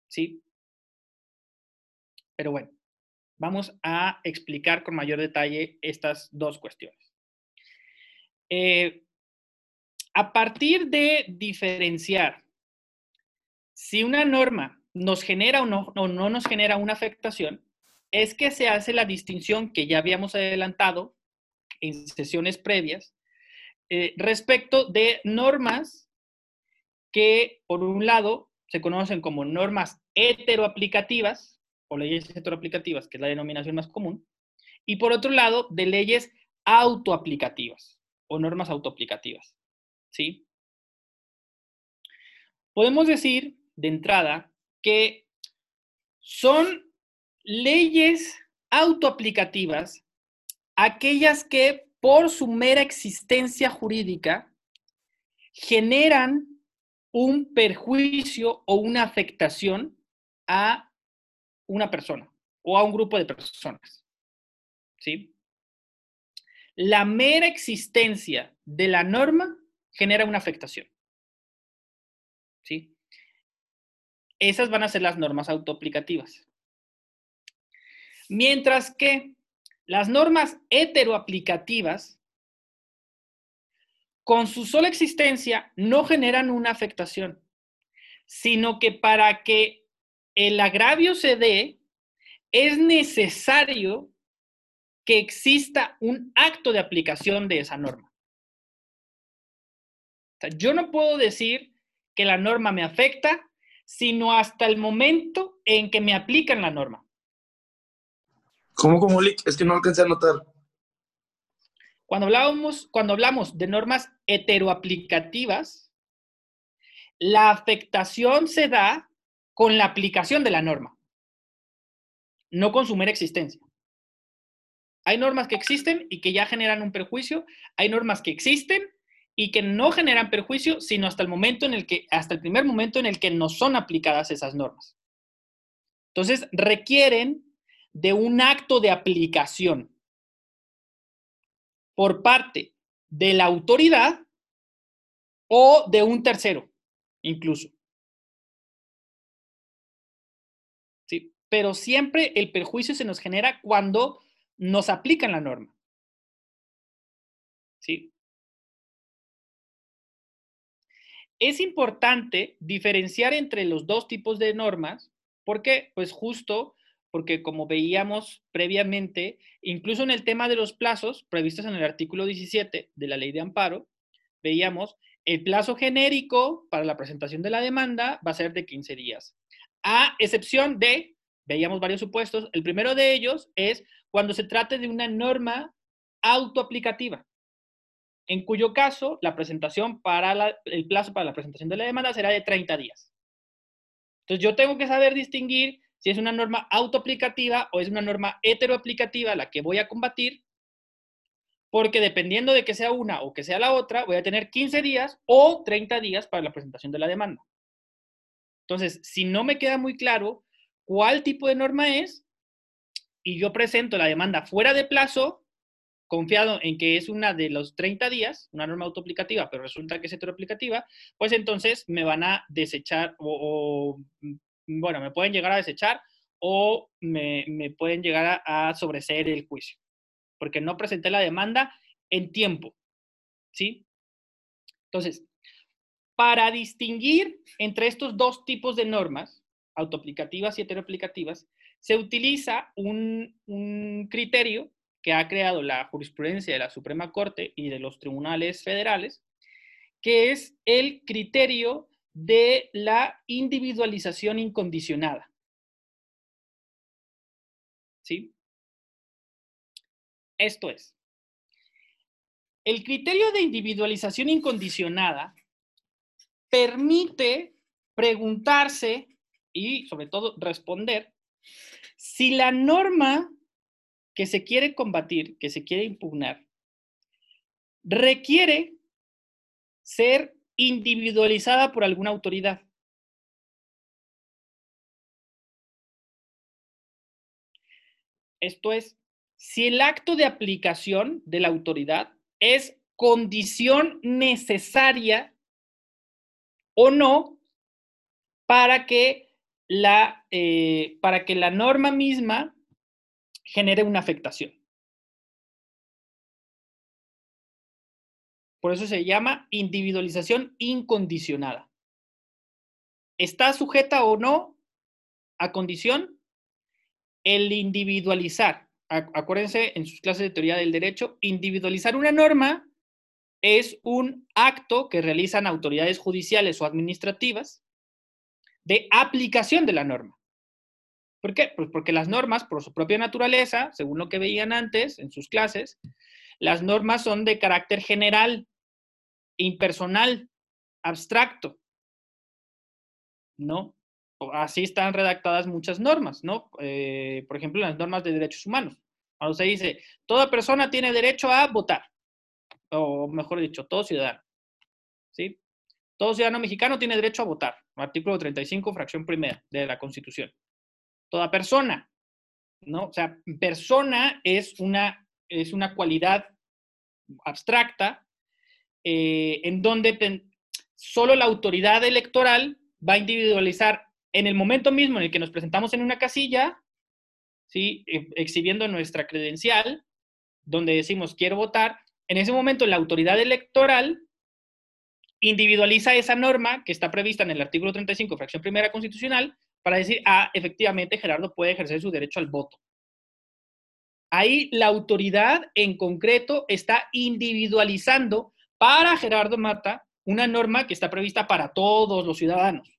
¿Sí? Pero bueno, vamos a explicar con mayor detalle estas dos cuestiones. Eh, a partir de diferenciar si una norma nos genera o no, o no nos genera una afectación, es que se hace la distinción que ya habíamos adelantado en sesiones previas eh, respecto de normas que, por un lado, se conocen como normas heteroaplicativas o leyes heteroaplicativas, que es la denominación más común, y por otro lado, de leyes autoaplicativas o normas autoaplicativas. ¿Sí? Podemos decir de entrada que son leyes autoaplicativas aquellas que por su mera existencia jurídica generan un perjuicio o una afectación a una persona o a un grupo de personas. ¿Sí? La mera existencia de la norma genera una afectación. ¿Sí? Esas van a ser las normas autoaplicativas. Mientras que las normas heteroaplicativas, con su sola existencia, no generan una afectación, sino que para que el agravio se dé, es necesario que exista un acto de aplicación de esa norma. yo no puedo decir que la norma me afecta, sino hasta el momento en que me aplican la norma. ¿Cómo, cómo, Lick? Es que no alcancé a notar. Cuando hablamos, cuando hablamos de normas heteroaplicativas, la afectación se da con la aplicación de la norma, no con su mera existencia. Hay normas que existen y que ya generan un perjuicio, hay normas que existen y que no generan perjuicio, sino hasta el momento en el que, hasta el primer momento en el que no son aplicadas esas normas. Entonces, requieren de un acto de aplicación por parte de la autoridad o de un tercero, incluso. ¿Sí? Pero siempre el perjuicio se nos genera cuando nos aplican la norma. ¿Sí? Es importante diferenciar entre los dos tipos de normas porque, pues justo porque como veíamos previamente, incluso en el tema de los plazos previstos en el artículo 17 de la ley de amparo, veíamos el plazo genérico para la presentación de la demanda va a ser de 15 días, a excepción de, veíamos varios supuestos, el primero de ellos es cuando se trate de una norma autoaplicativa, en cuyo caso la presentación para el plazo para la presentación de la demanda será de 30 días. Entonces yo tengo que saber distinguir si es una norma autoaplicativa o es una norma heteroaplicativa la que voy a combatir, porque dependiendo de que sea una o que sea la otra, voy a tener 15 días o 30 días para la presentación de la demanda. Entonces, si no me queda muy claro cuál tipo de norma es y yo presento la demanda fuera de plazo, confiado en que es una de los 30 días, una norma autoaplicativa, pero resulta que es heteroaplicativa, pues entonces me van a desechar o, bueno, me pueden llegar a desechar o me, pueden llegar a, a sobreseer el juicio, porque no presenté la demanda en tiempo, ¿sí? Entonces, para distinguir entre estos dos tipos de normas, autoaplicativas y heteroaplicativas, se utiliza un, un, criterio que ha creado la jurisprudencia de la Suprema Corte y de los tribunales federales, que es el criterio de la individualización incondicionada. ¿Sí? Esto es, el criterio de individualización incondicionada permite preguntarse y sobre todo responder si la norma que se quiere combatir, que se quiere impugnar, requiere ser individualizada por alguna autoridad. Esto es, si el acto de aplicación de la autoridad es condición necesaria o no para que la, eh, para que la norma misma genere una afectación. Por eso se llama individualización incondicionada. ¿Está sujeta o no a condición? El individualizar, acuérdense en sus clases de teoría del derecho, individualizar una norma es un acto que realizan autoridades judiciales o administrativas de aplicación de la norma. ¿Por qué? Pues porque las normas, por su propia naturaleza, según lo que veían antes en sus clases, las normas son de carácter general, impersonal, abstracto. ¿No? Así están redactadas muchas normas, ¿no? Eh, por ejemplo, las normas de derechos humanos. Cuando se dice, toda persona tiene derecho a votar, o mejor dicho, todo ciudadano. ¿Sí? Todo ciudadano mexicano tiene derecho a votar. Artículo 35, fracción primera de la Constitución. Toda persona, ¿no? O sea, persona es una, es una cualidad abstracta eh, en donde solo la autoridad electoral va a individualizar en el momento mismo en el que nos presentamos en una casilla, ¿sí? E, exhibiendo nuestra credencial, donde decimos quiero votar, en ese momento la autoridad electoral individualiza esa norma que está prevista en el artículo 35, fracción primera constitucional, para decir, ah, efectivamente Gerardo puede ejercer su derecho al voto. Ahí la autoridad en concreto está individualizando para Gerardo Mata una norma que está prevista para todos los ciudadanos.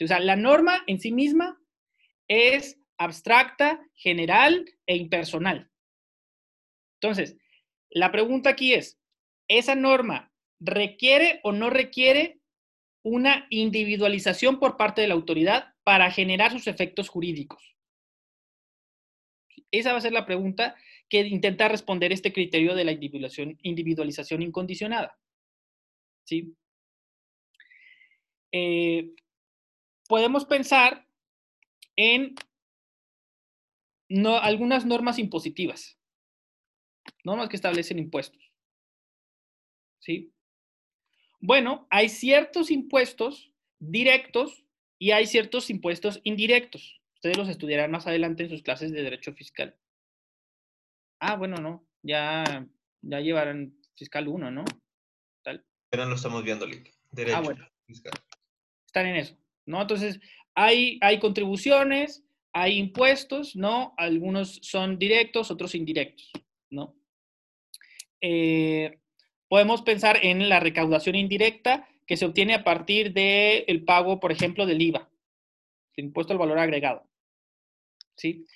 O sea, la norma en sí misma es abstracta, general e impersonal. Entonces, la pregunta aquí es, ¿esa norma requiere o no requiere una individualización por parte de la autoridad para generar sus efectos jurídicos? Esa va a ser la pregunta que intenta responder este criterio de la individualización, incondicionada. ¿Sí? Eh, podemos pensar en algunas normas impositivas, normas que establecen impuestos. ¿sí? Bueno, hay ciertos impuestos directos y hay ciertos impuestos indirectos. Ustedes los estudiarán más adelante en sus clases de derecho fiscal. Ah, bueno, no, ya, ya llevarán fiscal 1, ¿no? Tal. Pero lo estamos viendo, Lick. Derecho ah, bueno. fiscal. Están en eso, ¿no? Entonces, hay, hay contribuciones, hay impuestos, ¿no? Algunos son directos, otros indirectos, ¿no? Eh, Podemos pensar en la recaudación indirecta que se obtiene a partir del pago, por ejemplo, del IVA, el impuesto al valor agregado. ¿Sí?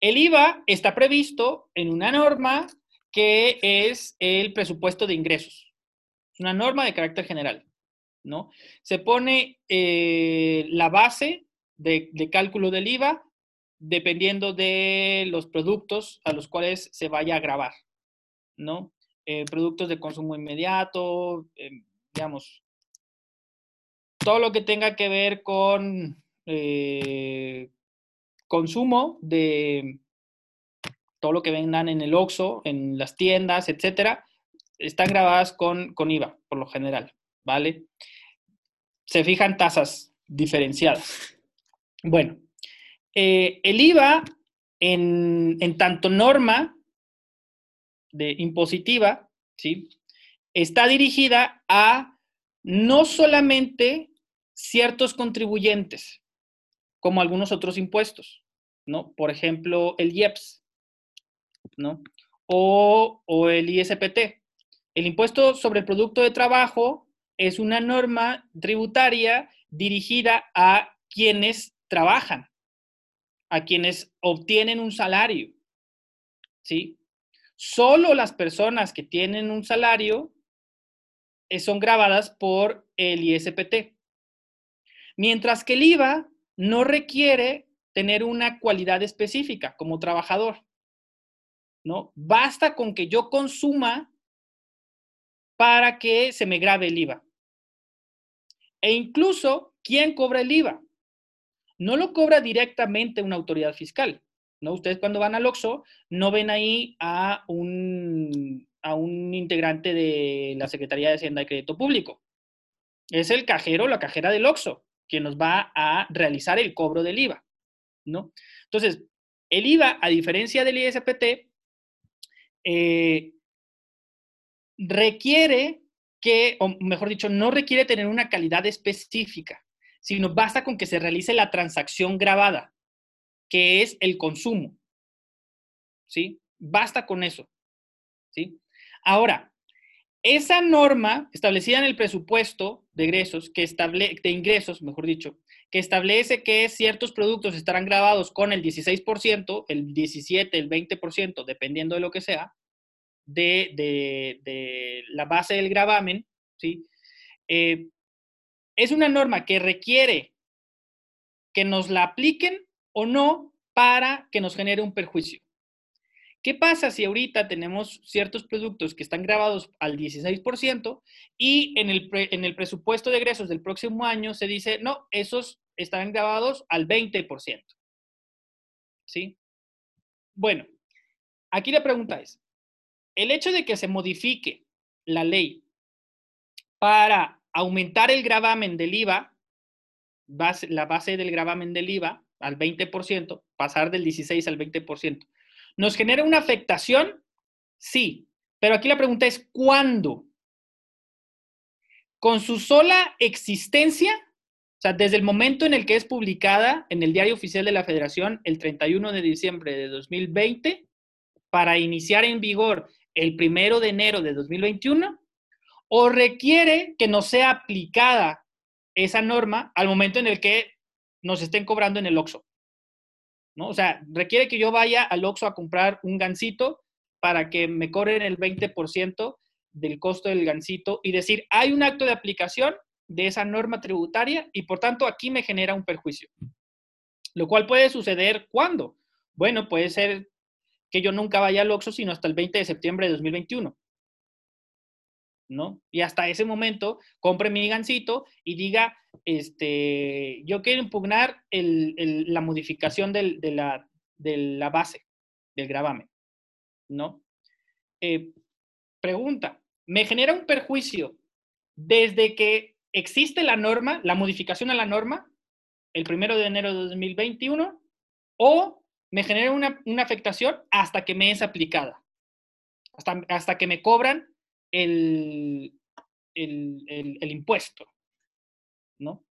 El IVA está previsto en una norma que es el presupuesto de ingresos. Es una norma de carácter general. ¿no? Se pone eh, la base de, cálculo del IVA dependiendo de los productos a los cuales se vaya a grabar, ¿no? Eh, productos de consumo inmediato, em, digamos, todo lo que tenga que ver con eh, consumo de todo lo que vendan en el OXO, en las tiendas, etcétera, están grabadas con, con IVA, por lo general, ¿vale? Se fijan tasas diferenciadas. Bueno, eh, el IVA en, en tanto norma de impositiva, ¿sí? Está dirigida a no solamente ciertos contribuyentes, como algunos otros impuestos, ¿no? Por ejemplo, el IEPS, ¿no? O, o el ISPT. El impuesto sobre el producto de trabajo es una norma tributaria dirigida a quienes trabajan, a quienes obtienen un salario, ¿sí? Solo las personas que tienen un salario eh, son grabadas por el ISPT. Mientras que el IVA no requiere tener una cualidad específica como trabajador. ¿no? Basta con que yo consuma para que se me grabe el IVA. E incluso, ¿quién cobra el IVA? No lo cobra directamente una autoridad fiscal, ¿no? Ustedes cuando van al OXXO no ven ahí a un, a un integrante de la Secretaría de Hacienda y Crédito Público. Es el cajero o la cajera del OXXO quien nos va a realizar el cobro del IVA, ¿no? Entonces, el IVA, a diferencia del ISPT, eh, requiere que, o mejor dicho, no requiere tener una calidad específica, sino basta con que se realice la transacción grabada, que es el consumo. ¿Sí? Basta con eso. ¿Sí? Ahora, esa norma establecida en el presupuesto de ingresos, que estable, de ingresos, mejor dicho, que establece que ciertos productos estarán grabados con el 16%, el 17, el 20%, dependiendo de lo que sea, de, la base del gravamen, ¿sí? Eh, es una norma que requiere que nos la apliquen o no para que nos genere un perjuicio. ¿Qué pasa si ahorita tenemos ciertos productos que están grabados al 16% y en el, en el presupuesto de egresos del próximo año se dice, no, esos estarán grabados al 20%? ¿Sí? Bueno, aquí la pregunta es, el hecho de que se modifique la ley para aumentar el gravamen del IVA, la base del gravamen del IVA al 20%, pasar del 16 al 20%, ¿nos genera una afectación? Sí, pero aquí la pregunta es ¿cuándo? Con su sola existencia, o sea, desde el momento en el que es publicada en el Diario Oficial de la Federación el 31 de diciembre de 2020, para iniciar en vigor el primero de enero de 2021 o requiere que no sea aplicada esa norma al momento en el que nos estén cobrando en el OXO. ¿No? O sea, requiere que yo vaya al OXO a comprar un gansito para que me cobren el 20% del costo del gansito y decir, hay un acto de aplicación de esa norma tributaria y por tanto aquí me genera un perjuicio. Lo cual puede suceder cuando. Bueno, puede ser que yo nunca vaya al OXXO sino hasta el 20 de septiembre de 2021. ¿No? Y hasta ese momento compre mi gancito y diga, este, yo quiero impugnar la modificación de, la, de, la, base del gravamen, ¿no? Eh, pregunta, ¿me genera un perjuicio desde que existe la norma, la modificación a la norma, el primero de enero de 2021, o me genera una, afectación hasta que me es aplicada, hasta, hasta que me cobran el, el, impuesto, ¿no?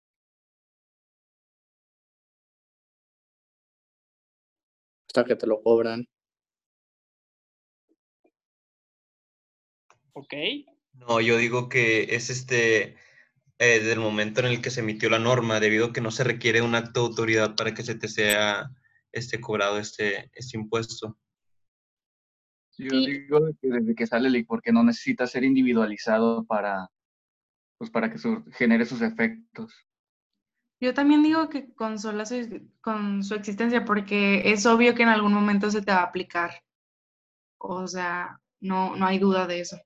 Hasta que te lo cobran. Ok. No, yo digo que es este, eh, del momento en el que se emitió la norma, debido a que no se requiere un acto de autoridad para que se te sea este, cobrado este, este impuesto. Yo digo que desde que sale ley, porque no necesita ser individualizado para, pues para que genere sus efectos. Yo también digo que con, su, con su existencia, porque es obvio que en algún momento se te va a aplicar. O sea, no, no hay duda de eso.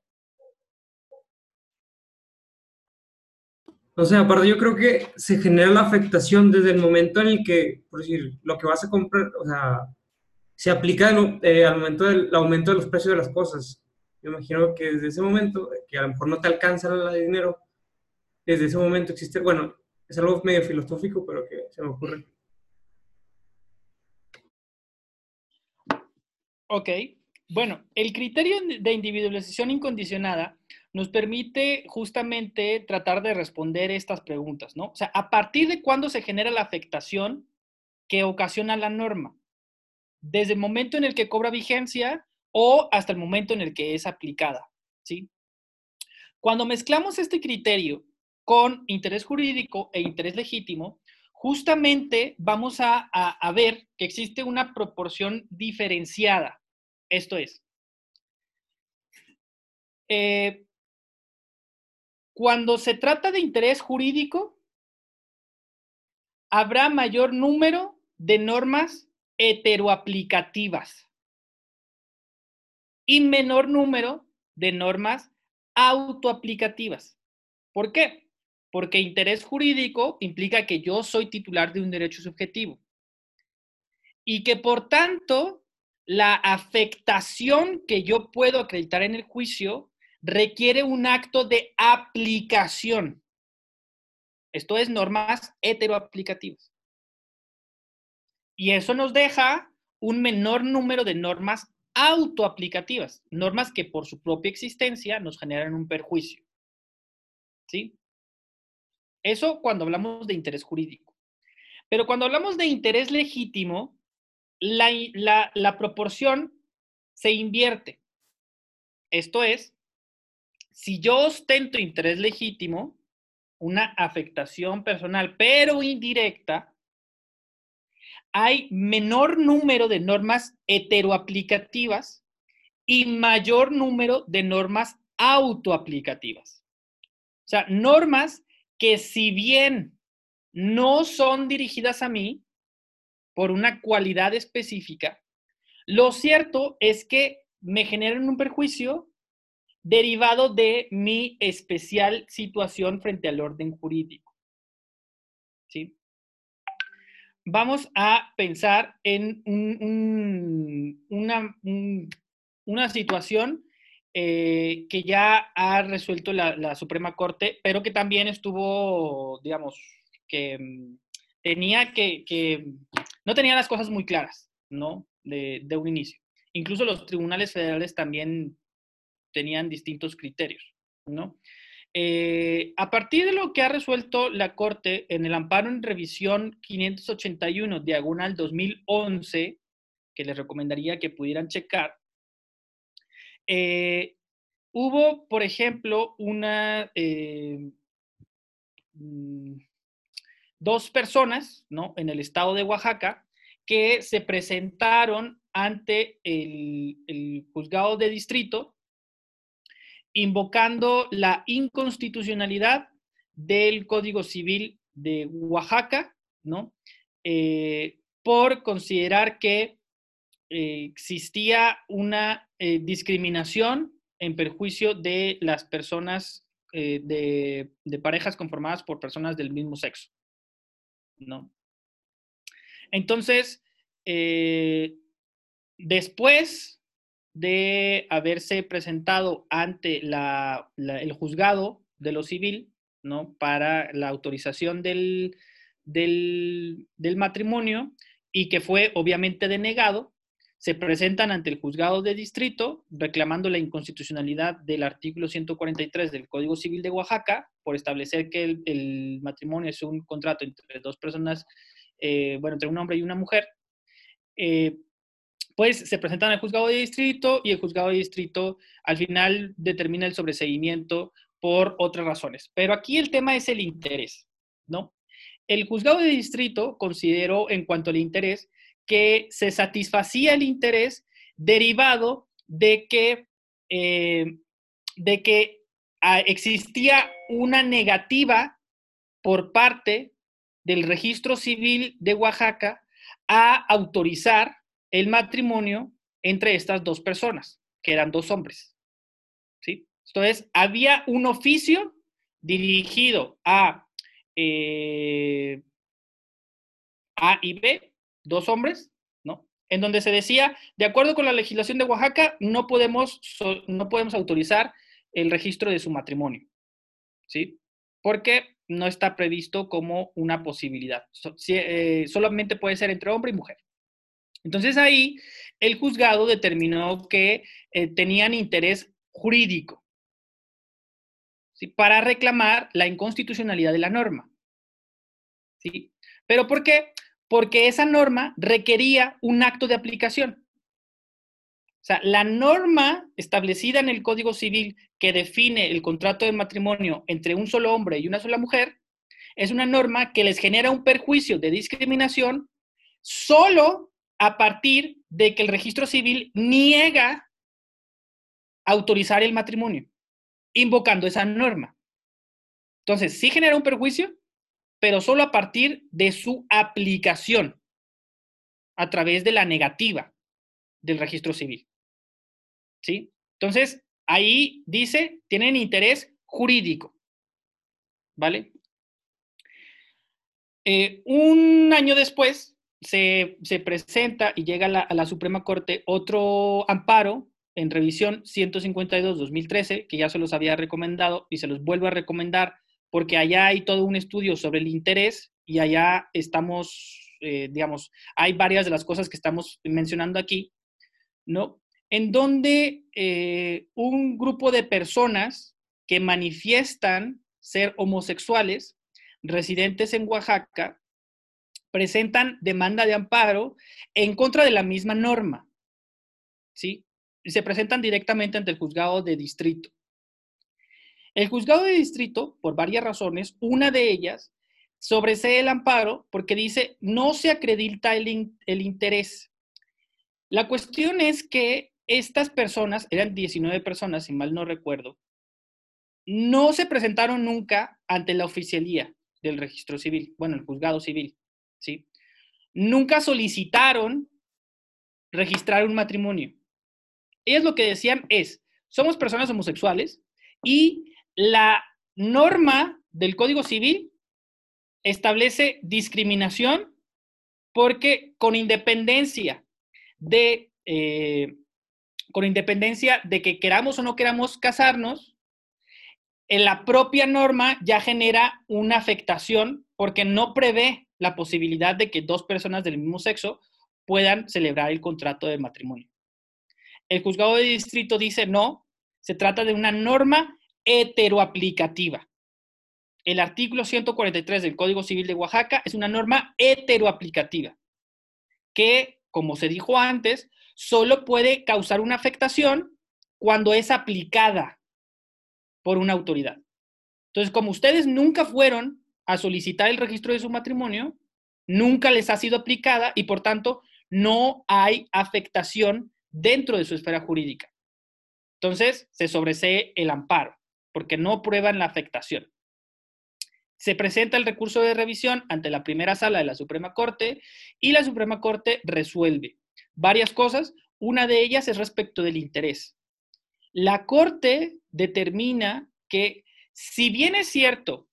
O sea, aparte yo creo que se genera la afectación desde el momento en el que, por decir, lo que vas a comprar, o sea, se aplica eh, al momento del aumento de los precios de las cosas. Yo imagino que desde ese momento, que a lo mejor no te alcanza el dinero, desde ese momento existe, bueno, es algo medio filosófico, pero que se me ocurre. Ok, bueno, el criterio de individualización incondicionada nos permite justamente tratar de responder estas preguntas, ¿no? O sea, ¿a partir de cuándo se genera la afectación que ocasiona la norma? Desde el momento en el que cobra vigencia o hasta el momento en el que es aplicada, ¿sí? Cuando mezclamos este criterio con interés jurídico e interés legítimo, justamente vamos a, ver que existe una proporción diferenciada. Esto es, eh, cuando se trata de interés jurídico, habrá mayor número de normas heteroaplicativas y menor número de normas autoaplicativas. ¿Por qué? Porque interés jurídico implica que yo soy titular de un derecho subjetivo. y que por tanto la afectación que yo puedo acreditar en el juicio requiere un acto de aplicación. Esto es normas heteroaplicativas. Y eso nos deja un menor número de normas autoaplicativas, normas que por su propia existencia nos generan un perjuicio. ¿Sí? Eso cuando hablamos de interés jurídico. Pero cuando hablamos de interés legítimo, la, la proporción se invierte. Esto es, si yo ostento interés legítimo, una afectación personal, pero indirecta, hay menor número de normas heteroaplicativas y mayor número de normas autoaplicativas. O sea, normas que si bien no son dirigidas a mí por una cualidad específica, lo cierto es que me generan un perjuicio derivado de mi especial situación frente al orden jurídico. Vamos a pensar en una, una, situación eh, que ya ha resuelto la, Suprema Corte, pero que también estuvo, digamos, que mm, tenía que, no tenía las cosas muy claras, ¿no? De, de un inicio. Incluso los tribunales federales también tenían distintos criterios, ¿no? Eh, a partir de lo que ha resuelto la Corte en el amparo en revisión 581, diagonal 2011, que les recomendaría que pudieran checar, eh, hubo, por ejemplo, una, eh, mm, dos personas ¿no? en el estado de Oaxaca que se presentaron ante el juzgado de distrito invocando la inconstitucionalidad del Código Civil de Oaxaca, ¿no? Eh, por considerar que eh, existía una eh, discriminación en perjuicio de las personas de, de, parejas conformadas por personas del mismo sexo, ¿no? Entonces, después de haberse presentado ante el juzgado de lo civil, ¿no? Para la autorización del, del, matrimonio y que fue obviamente denegado, se presentan ante el juzgado de distrito reclamando la inconstitucionalidad del artículo 143 del Código Civil de Oaxaca por establecer que el, matrimonio es un contrato entre dos personas, eh, bueno, entre un hombre y una mujer. Eh, pues se presentan al juzgado de distrito y el juzgado de distrito al final determina el sobreseguimiento por otras razones. Pero aquí el tema es el interés, ¿no? El juzgado de distrito consideró en cuanto al interés que se satisfacía el interés derivado de que, eh, de que ah, existía una negativa por parte del registro civil de Oaxaca a autorizar el matrimonio entre estas dos personas, que eran dos hombres. ¿sí? Entonces, había un oficio dirigido a eh, A y B, dos hombres, ¿no? En donde se decía, de acuerdo con la legislación de Oaxaca, no podemos, no podemos autorizar el registro de su matrimonio, ¿sí? Porque no está previsto como una posibilidad. Eh, solamente puede ser entre hombre y mujer. Entonces ahí el juzgado determinó que eh, tenían interés jurídico para reclamar la inconstitucionalidad de la norma. ¿sí? ¿Pero por qué? Porque esa norma requería un acto de aplicación. O sea, la norma establecida en el Código Civil que define el contrato de matrimonio entre un solo hombre y una sola mujer es una norma que les genera un perjuicio de discriminación solo a partir de que el registro civil niega autorizar el matrimonio, invocando esa norma. Entonces, sí genera un perjuicio, pero solo a partir de su aplicación a través de la negativa del registro civil. ¿Sí? Entonces, ahí dice, tienen interés jurídico. ¿Vale? Eh, un año después, se, se presenta y llega a la, Suprema Corte otro amparo en revisión 152-2013, que ya se los había recomendado y se los vuelvo a recomendar porque allá hay todo un estudio sobre el interés y allá estamos, eh, digamos, hay varias de las cosas que estamos mencionando aquí, ¿no? En donde eh, un grupo de personas que manifiestan ser homosexuales, residentes en Oaxaca, presentan demanda de amparo en contra de la misma norma, ¿sí? Se presentan directamente ante el juzgado de distrito. El juzgado de distrito, por varias razones, una de ellas, sobresee el amparo porque dice no se acredita el, el interés. La cuestión es que estas personas, eran 19 personas, si mal no recuerdo, no se presentaron nunca ante la oficialía del registro civil, bueno, el juzgado civil, ¿sí? Nunca solicitaron registrar un matrimonio. Ellos lo que decían es, somos personas homosexuales y la norma del Código Civil establece discriminación porque con independencia de, eh, con independencia de que queramos o no queramos casarnos, en la propia norma ya genera una afectación porque no prevé la posibilidad de que dos personas del mismo sexo puedan celebrar el contrato de matrimonio. El juzgado de distrito dice no, se trata de una norma heteroaplicativa. El artículo 143 del Código Civil de Oaxaca es una norma heteroaplicativa que, como se dijo antes, solo puede causar una afectación cuando es aplicada por una autoridad. Entonces, como ustedes nunca fueron a solicitar el registro de su matrimonio, nunca les ha sido aplicada y por tanto no hay afectación dentro de su esfera jurídica. Entonces, se sobresee el amparo, porque no prueban la afectación. Se presenta el recurso de revisión ante la primera sala de la Suprema Corte y la Suprema Corte resuelve varias cosas. Una de ellas es respecto del interés. La Corte determina que, si bien es cierto,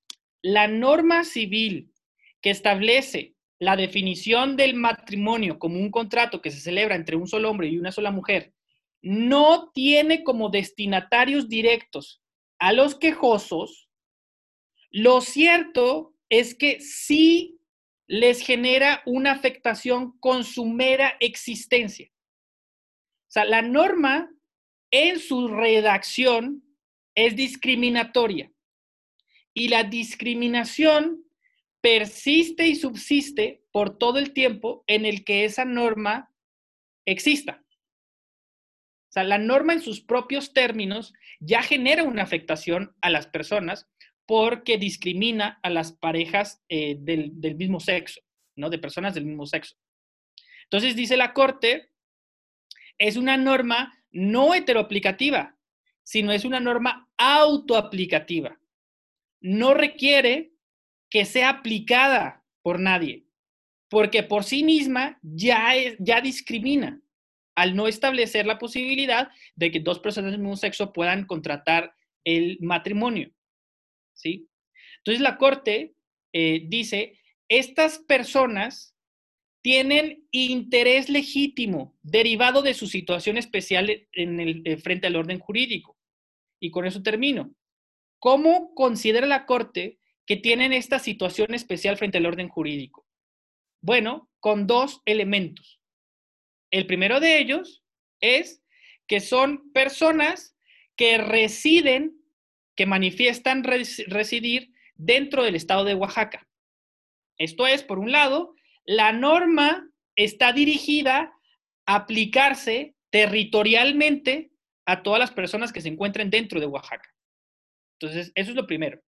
la norma civil que establece la definición del matrimonio como un contrato que se celebra entre un solo hombre y una sola mujer, no tiene como destinatarios directos a los quejosos, lo cierto es que sí les genera una afectación con su mera existencia. O sea, la norma en su redacción es discriminatoria y la discriminación persiste y subsiste por todo el tiempo en el que esa norma exista. O sea, la norma en sus propios términos ya genera una afectación a las personas porque discrimina a las parejas eh, del, del, mismo sexo, ¿no? De personas del mismo sexo. Entonces, dice la Corte, es una norma no heteroaplicativa, sino es una norma autoaplicativa. No requiere que sea aplicada por nadie, porque por sí misma ya, ya discrimina al no establecer la posibilidad de que dos personas del mismo sexo puedan contratar el matrimonio. ¿sí? Entonces la Corte eh, dice, estas personas tienen interés legítimo derivado de su situación especial en el, eh, frente al orden jurídico. Y con eso termino. ¿Cómo considera la Corte que tienen esta situación especial frente al orden jurídico? Bueno, con dos elementos. El primero de ellos es que son personas que residen que manifiestan res residir dentro del estado de Oaxaca. Esto es, por un lado, la norma está dirigida a aplicarse territorialmente a todas las personas que se encuentren dentro de Oaxaca. Entonces, eso es lo primero.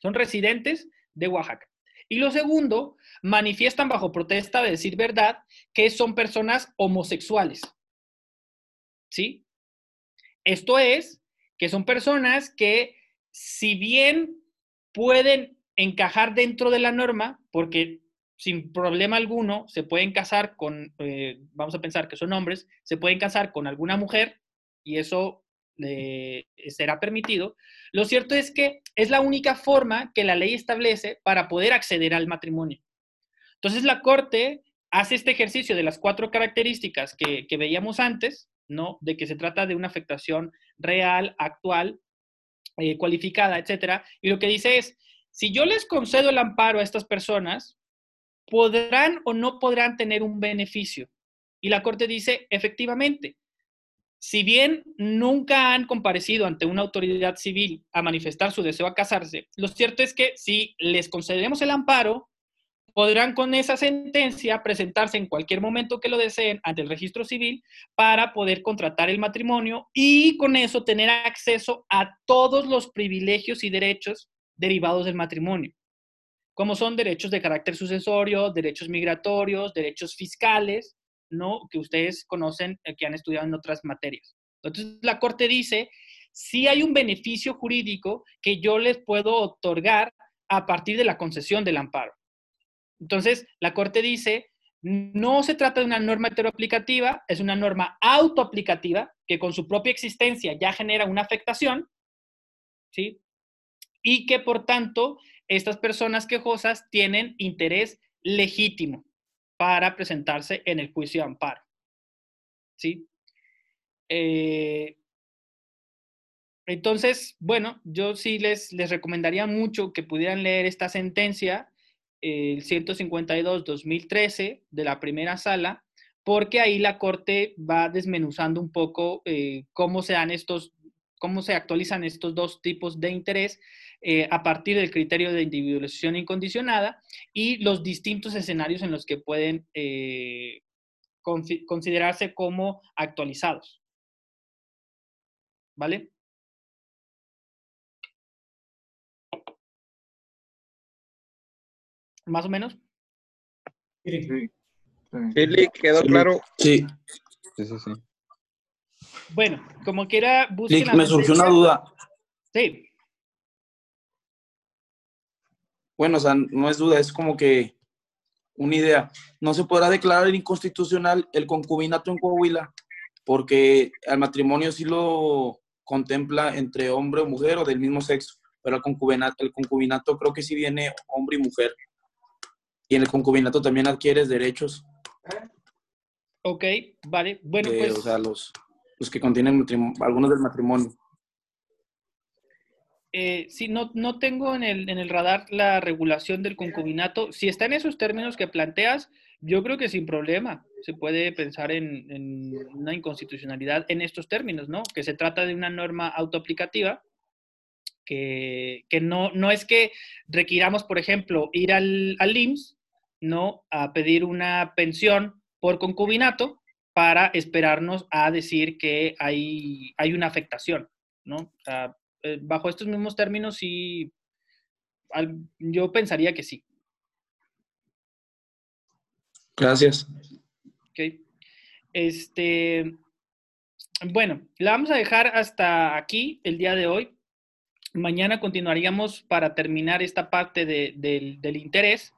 Son residentes de Oaxaca. Y lo segundo, manifiestan bajo protesta de decir verdad que son personas homosexuales. ¿Sí? Esto es, que son personas que, si bien pueden encajar dentro de la norma, porque sin problema alguno se pueden casar con, eh, vamos a pensar que son hombres, se pueden casar con alguna mujer y eso eh, será permitido. Lo cierto es que es la única forma que la ley establece para poder acceder al matrimonio. Entonces la Corte hace este ejercicio de las cuatro características que, que veíamos antes, ¿no? De que se trata de una afectación real, actual, eh, cualificada, etcétera. Y lo que dice es, si yo les concedo el amparo a estas personas, podrán o no podrán tener un beneficio. Y la Corte dice, efectivamente, si bien nunca han comparecido ante una autoridad civil a manifestar su deseo a casarse, lo cierto es que si les concedemos el amparo, podrán con esa sentencia presentarse en cualquier momento que lo deseen ante el registro civil para poder contratar el matrimonio y con eso tener acceso a todos los privilegios y derechos derivados del matrimonio, como son derechos de carácter sucesorio, derechos migratorios, derechos fiscales, ¿no? Que ustedes conocen, eh, que han estudiado en otras materias. Entonces, la Corte dice, si hay un beneficio jurídico que yo les puedo otorgar a partir de la concesión del amparo. Entonces, la Corte dice, no se trata de una norma heteroaplicativa, es una norma autoaplicativa que con su propia existencia ya genera una afectación, ¿sí? Y que por tanto, estas personas quejosas tienen interés legítimo para presentarse en el juicio de amparo, ¿sí? Eh, entonces, bueno, yo sí les, les recomendaría mucho que pudieran leer esta sentencia el 152-2013 de la primera sala, porque ahí la Corte va desmenuzando un poco eh, cómo se dan estos, cómo se actualizan estos dos tipos de interés eh, a partir del criterio de individualización incondicionada y los distintos escenarios en los que pueden eh, considerarse como actualizados. ¿Vale? más o menos. Sí. sí. ¿quedó claro? Sí. Sí, sí, sí. Bueno, como quiera, busquen. Lick, me surgió una duda. Sí, Bueno, o sea, no es duda, es como que una idea. No se podrá declarar inconstitucional el concubinato en Coahuila, porque el matrimonio sí lo contempla entre hombre o mujer o del mismo sexo, pero el concubinato, el concubinato creo que sí viene hombre y mujer. Y en el concubinato también adquieres derechos, ok, vale. Bueno, pues o sea, los, los que contienen algunos del matrimonio. Eh, sí, no, no tengo en el, en el radar la regulación del concubinato. Si está en esos términos que planteas, yo creo que sin problema se puede pensar en, en una inconstitucionalidad en estos términos, ¿no? Que se trata de una norma autoaplicativa que, que no, no es que requiramos, por ejemplo, ir al, al IMSS, ¿no? A pedir una pensión por concubinato para esperarnos a decir que hay, hay una afectación, ¿no? O sea, bajo estos mismos términos, sí, al- yo pensaría que sí. Gracias. ¿ok? Este, bueno, la vamos a dejar hasta aquí el día de hoy. Mañana continuaríamos para terminar esta parte de- del interés.